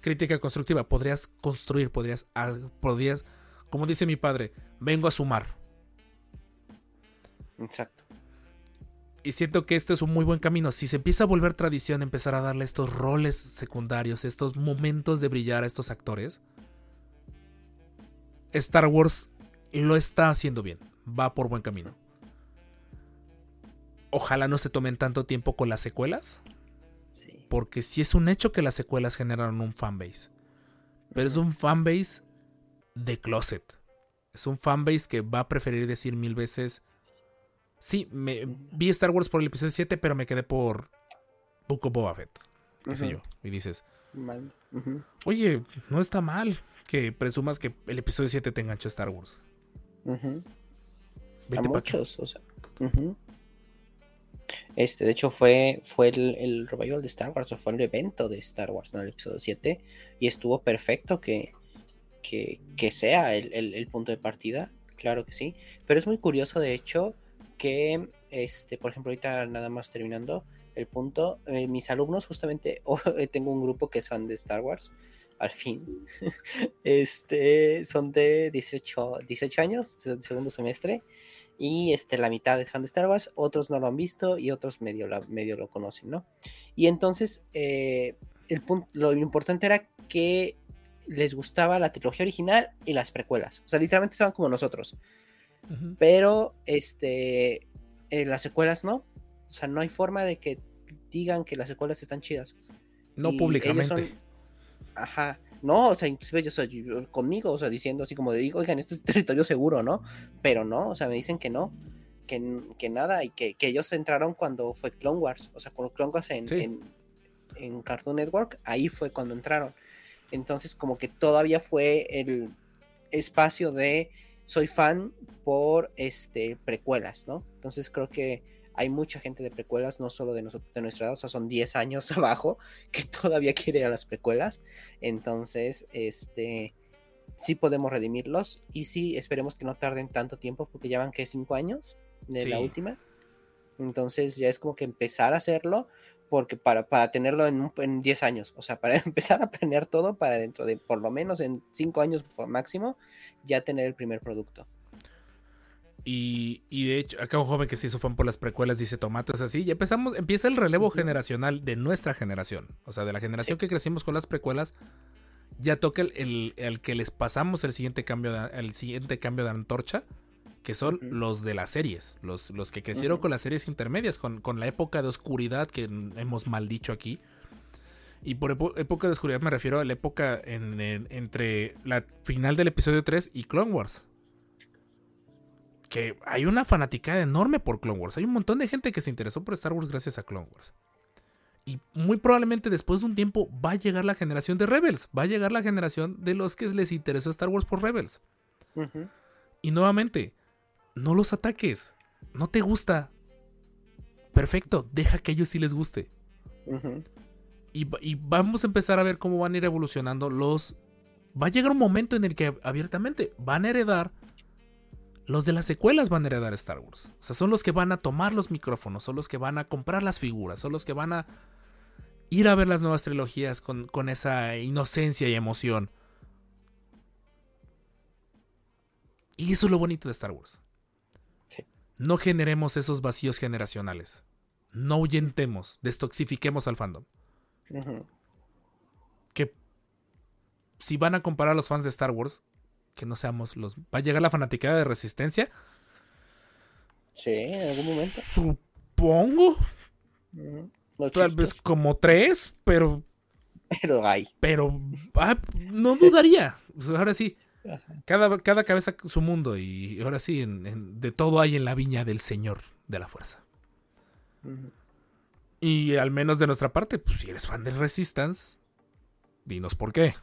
Crítica constructiva, podrías construir, podrías. ah, podrías como dice mi padre, vengo a sumar. Exacto. Y siento que este es un muy buen camino. Si se empieza a volver tradición, empezar a darle estos roles secundarios, estos momentos de brillar a estos actores. Star Wars lo está haciendo bien. Va por buen camino. Ojalá no se tomen tanto tiempo con las secuelas. Sí. Porque sí es un hecho que las secuelas generan un fanbase. Pero es un fanbase de closet. Es un fanbase que va a preferir decir mil veces. Sí, me, vi Star Wars por el episodio 7, pero me quedé por Book of Boba Fett. Qué sé yo. Y dices, Mal. Oye, no está mal que presumas que el episodio 7 te enganchó Star Wars. Ujú. A Vete acá. muchos, o sea. ujú. Este, de hecho, fue, fue el, el revival de Star Wars, o fue el evento de Star Wars en el episodio 7. Y estuvo perfecto que, que, sea el, el- punto de partida. Claro que sí. Pero es muy curioso, de hecho, que, este, por ejemplo, ahorita nada más terminando el punto, eh, mis alumnos, justamente, o- tengo un grupo que fan de Star Wars. Al fin, este, son de 18, 18 años, segundo semestre, y este, la mitad es fan de Star Wars, otros no lo han visto y otros medio, la- medio lo conocen, ¿no? Y entonces, eh, el punto, lo importante era que les gustaba la trilogía original y las precuelas. O sea, literalmente estaban como nosotros. Pero, este, eh, las secuelas no. O sea, no hay forma de que digan que las secuelas están chidas. No Y públicamente. son- Ajá. No, o sea, inclusive yo soy yo- conmigo, o sea, diciendo así como de, digo, oigan, esto es territorio seguro, ¿no? Pero no, o sea, me dicen que no, que, que nada, y que, que ellos entraron cuando fue Clone Wars, o sea, cuando Clone Wars en, Sí. en, en Cartoon Network, ahí fue cuando entraron. Entonces, como que todavía fue el espacio de soy fan por este precuelas, ¿no? Entonces creo que hay mucha gente de precuelas, no solo de, nosotros, de nuestra edad, o sea, son 10 años abajo que todavía quiere ir a las precuelas. Entonces, este, sí podemos redimirlos y sí esperemos que no tarden tanto tiempo porque ya van que 5 años de la última. Entonces ya es como que empezar a hacerlo porque para, para tenerlo en, un- en 10 años, o sea, para empezar a planear todo para dentro de por lo menos en 5 años por máximo, ya tener el primer producto. Y, y de hecho, acá un joven que se hizo fan por las precuelas dice tomates así. Y empezamos, empieza el relevo generacional de nuestra generación. O sea, de la generación que crecimos con las precuelas. Ya toca el, el- el que les pasamos el siguiente cambio de, el siguiente cambio de antorcha. Que son los de las series. Los, los que crecieron con las series intermedias. Con, con la época de oscuridad que hemos mal dicho aquí. Y por época de oscuridad me refiero a la época en- en- entre la final del episodio 3 y Clone Wars que hay una fanaticada enorme por Clone Wars. Hay un montón de gente que se interesó por Star Wars gracias a Clone Wars. Y muy probablemente después de un tiempo va a llegar la generación de Rebels. Va a llegar la generación de los que les interesó Star Wars por Rebels. Y nuevamente, no los ataques. No te gusta. Perfecto, deja que a ellos sí les guste. Y vamos a empezar a ver cómo van a ir evolucionando los... Va a llegar un momento en el que abiertamente van a heredar... Los de las secuelas van a heredar Star Wars. O sea, son los que van a tomar los micrófonos, son los que van a comprar las figuras, son los que van a ir a ver las nuevas trilogías con, con esa inocencia y emoción. Y eso es lo bonito de Star Wars. No generemos esos vacíos generacionales. No ahuyentemos, destoxifiquemos al fandom que si van a comparar a los fans de Star Wars, que no seamos los. ¿Va a llegar la fanaticada de resistencia? Sí, en algún momento. Supongo. Tal vez como tres, pero. Pero hay. Pero. ah, no dudaría. Ahora sí. Cada, cada cabeza su mundo. Y ahora sí, en- en- de todo hay en la viña del Señor de la Fuerza. Y al menos de nuestra parte, pues si eres fan de Resistance, dinos por qué.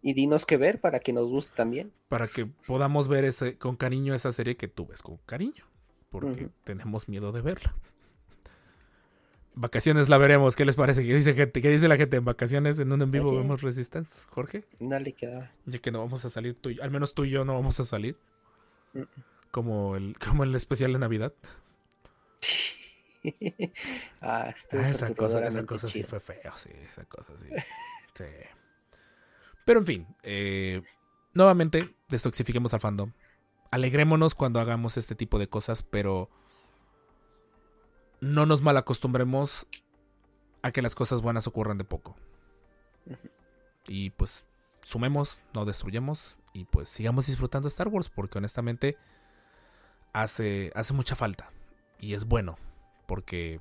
Y dinos qué ver para que nos guste también. para que podamos ver ese, con cariño esa serie que tú ves con cariño, porque tenemos miedo de verla. Vacaciones la veremos. ¿Qué les parece? ¿Qué dice gente? ¿Qué dice la gente? En vacaciones, en un en vivo Sí. vemos Resistance, Jorge. No le quedaba. Ya que no vamos a salir tú y al menos tú y yo no vamos a salir. Como el, como el especial de Navidad. ah, Ah, esa cosa, esa cosa sí fue feo, sí, esa cosa sí. sí. Pero en fin, eh, nuevamente, destoxifiquemos al fandom. Alegrémonos cuando hagamos este tipo de cosas, pero no nos malacostumbremos a que las cosas buenas ocurran de poco. Y pues sumemos, no destruyemos y pues sigamos disfrutando Star Wars porque honestamente hace, hace mucha falta y es bueno porque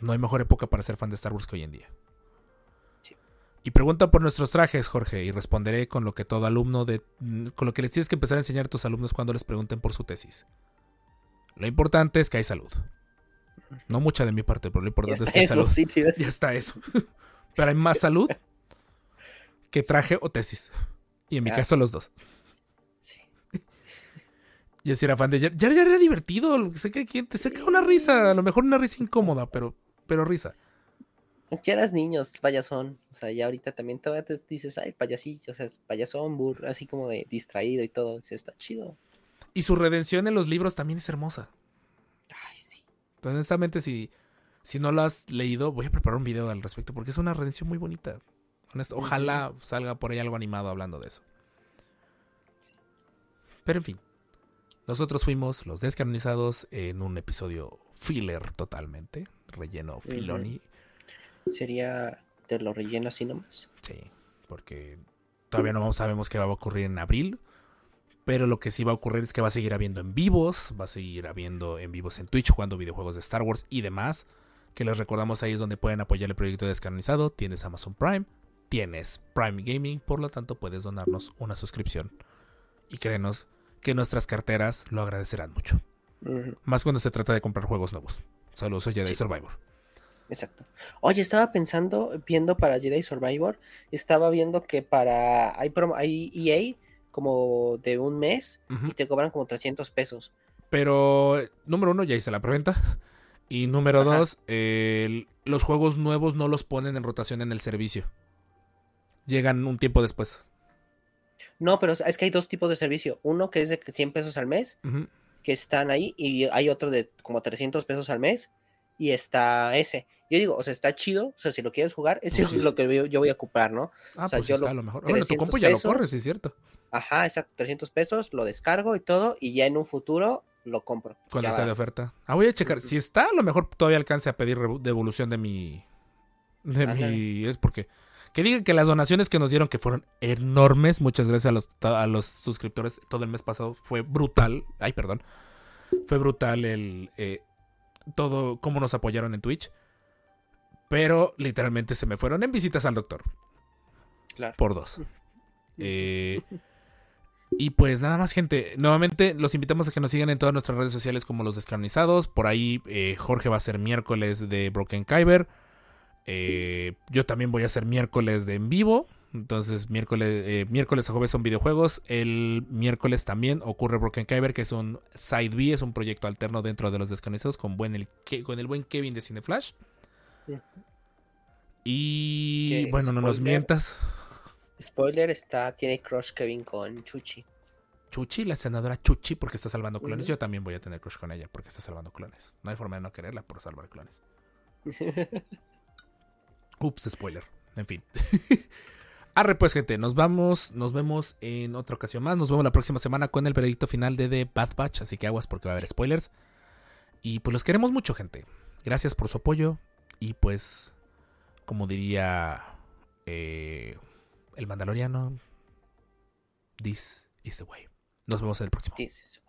no hay mejor época para ser fan de Star Wars que hoy en día. Sí. Y pregunta por nuestros trajes, Jorge, y responderé con lo que todo alumno de. con lo que les tienes que empezar a enseñar a tus alumnos cuando les pregunten por su tesis. Lo importante es que hay salud. No mucha de mi parte, pero lo importante es que eso, salud. sí, Ya está eso. Pero hay más salud que traje o tesis. Y en mi Ah. caso, los dos. Sí. Yo sí era fan de Jar Jar Jar era divertido. Sé que que te saca una risa. A lo mejor una risa incómoda, pero, pero risa. Ya eras niños, payasón. O sea, ya ahorita también todavía te dices, ay, payasillo, o sea, es payasón, burro, así como de distraído y todo. Dices, está chido. Y su redención en los libros también es hermosa. Honestamente, si, si no lo has leído, voy a preparar un video al respecto porque es una redención muy bonita. Honest- Ojalá salga por ahí algo animado hablando de eso. Pero en fin, nosotros fuimos los descanonizados en un episodio filler totalmente, relleno filoni. Sería de los rellenos así nomás. Sí, porque todavía no sabemos qué va a ocurrir en abril. Pero lo que sí va a ocurrir es que va a seguir habiendo en vivos, va a seguir habiendo en vivos en Twitch jugando videojuegos de Star Wars y demás. Que les recordamos ahí es donde pueden apoyar el proyecto descanonizado. Tienes Amazon Prime, tienes Prime Gaming, por lo tanto puedes donarnos una suscripción. Y créenos que nuestras carteras lo agradecerán mucho. Más cuando se trata de comprar juegos nuevos. Saludos, soy Jedi Sí. Survivor. Exacto. Oye, estaba pensando, viendo para Jedi Survivor, estaba viendo que para. Hay, promo- hay EA como de un mes y te cobran como 300 pesos. Pero, eh, número uno, ya hice la preventa. Y número Ajá. dos, los juegos nuevos no los ponen en rotación en el servicio. Llegan un tiempo después. No, pero es que hay dos tipos de servicio. Uno que es de 100 pesos al mes, que están ahí, y hay otro de como 300 pesos al mes, y está ese. Yo digo, o sea, está chido, o sea, si lo quieres jugar, ese Pues es sí. lo que yo, yo voy a comprar, ¿no? Ah, O sea, pues yo está lo- a lo mejor. Bueno, tu 300 compu ya lo pesos. corre, sí es cierto. Ajá, exacto, 300 pesos, lo descargo y todo, y ya en un futuro lo compro. Cuando sea va. de oferta. Ah, voy a checar. Si está, a lo mejor todavía alcance a pedir devolución de mi. De mi. Es porque. Que digan que las donaciones que nos dieron, que fueron enormes. Muchas gracias a los, a los suscriptores. Todo el mes pasado fue brutal. Ay, perdón. Fue brutal el. eh, todo. Cómo nos apoyaron en Twitch. Pero literalmente se me fueron en visitas al doctor. Claro. Por dos. Eh, y pues nada más, gente. Nuevamente los invitamos a que nos sigan en todas nuestras redes sociales como los descanonizados. Por ahí eh, Jorge va a ser miércoles de Broken Kyber. Eh, yo también voy a hacer miércoles de en vivo. Entonces, miércoles, eh, miércoles a jueves son videojuegos. El miércoles también ocurre Broken Kyber, que es un side B, es un proyecto alterno dentro de los descanonizados con, buen el, con el buen Kevin de Cineflash. Y bueno, no nos mientas. Spoiler, está, tiene crush Kevin con Chuchi. Chuchi, la senadora Chuchi, porque está salvando clones. Yo también voy a tener crush con ella porque está salvando clones. No hay forma de no quererla por salvar clones. Ups, spoiler. En fin. Arre pues, gente. Nos vamos. Nos vemos en otra ocasión más. Nos vemos la próxima semana con el veredicto final de The Bad Batch. Así que aguas porque va a haber spoilers. Y pues los queremos mucho, gente. Gracias por su apoyo. Y pues, como diría eh, el mandaloriano, this is the way. Nos vemos en el próximo. This is-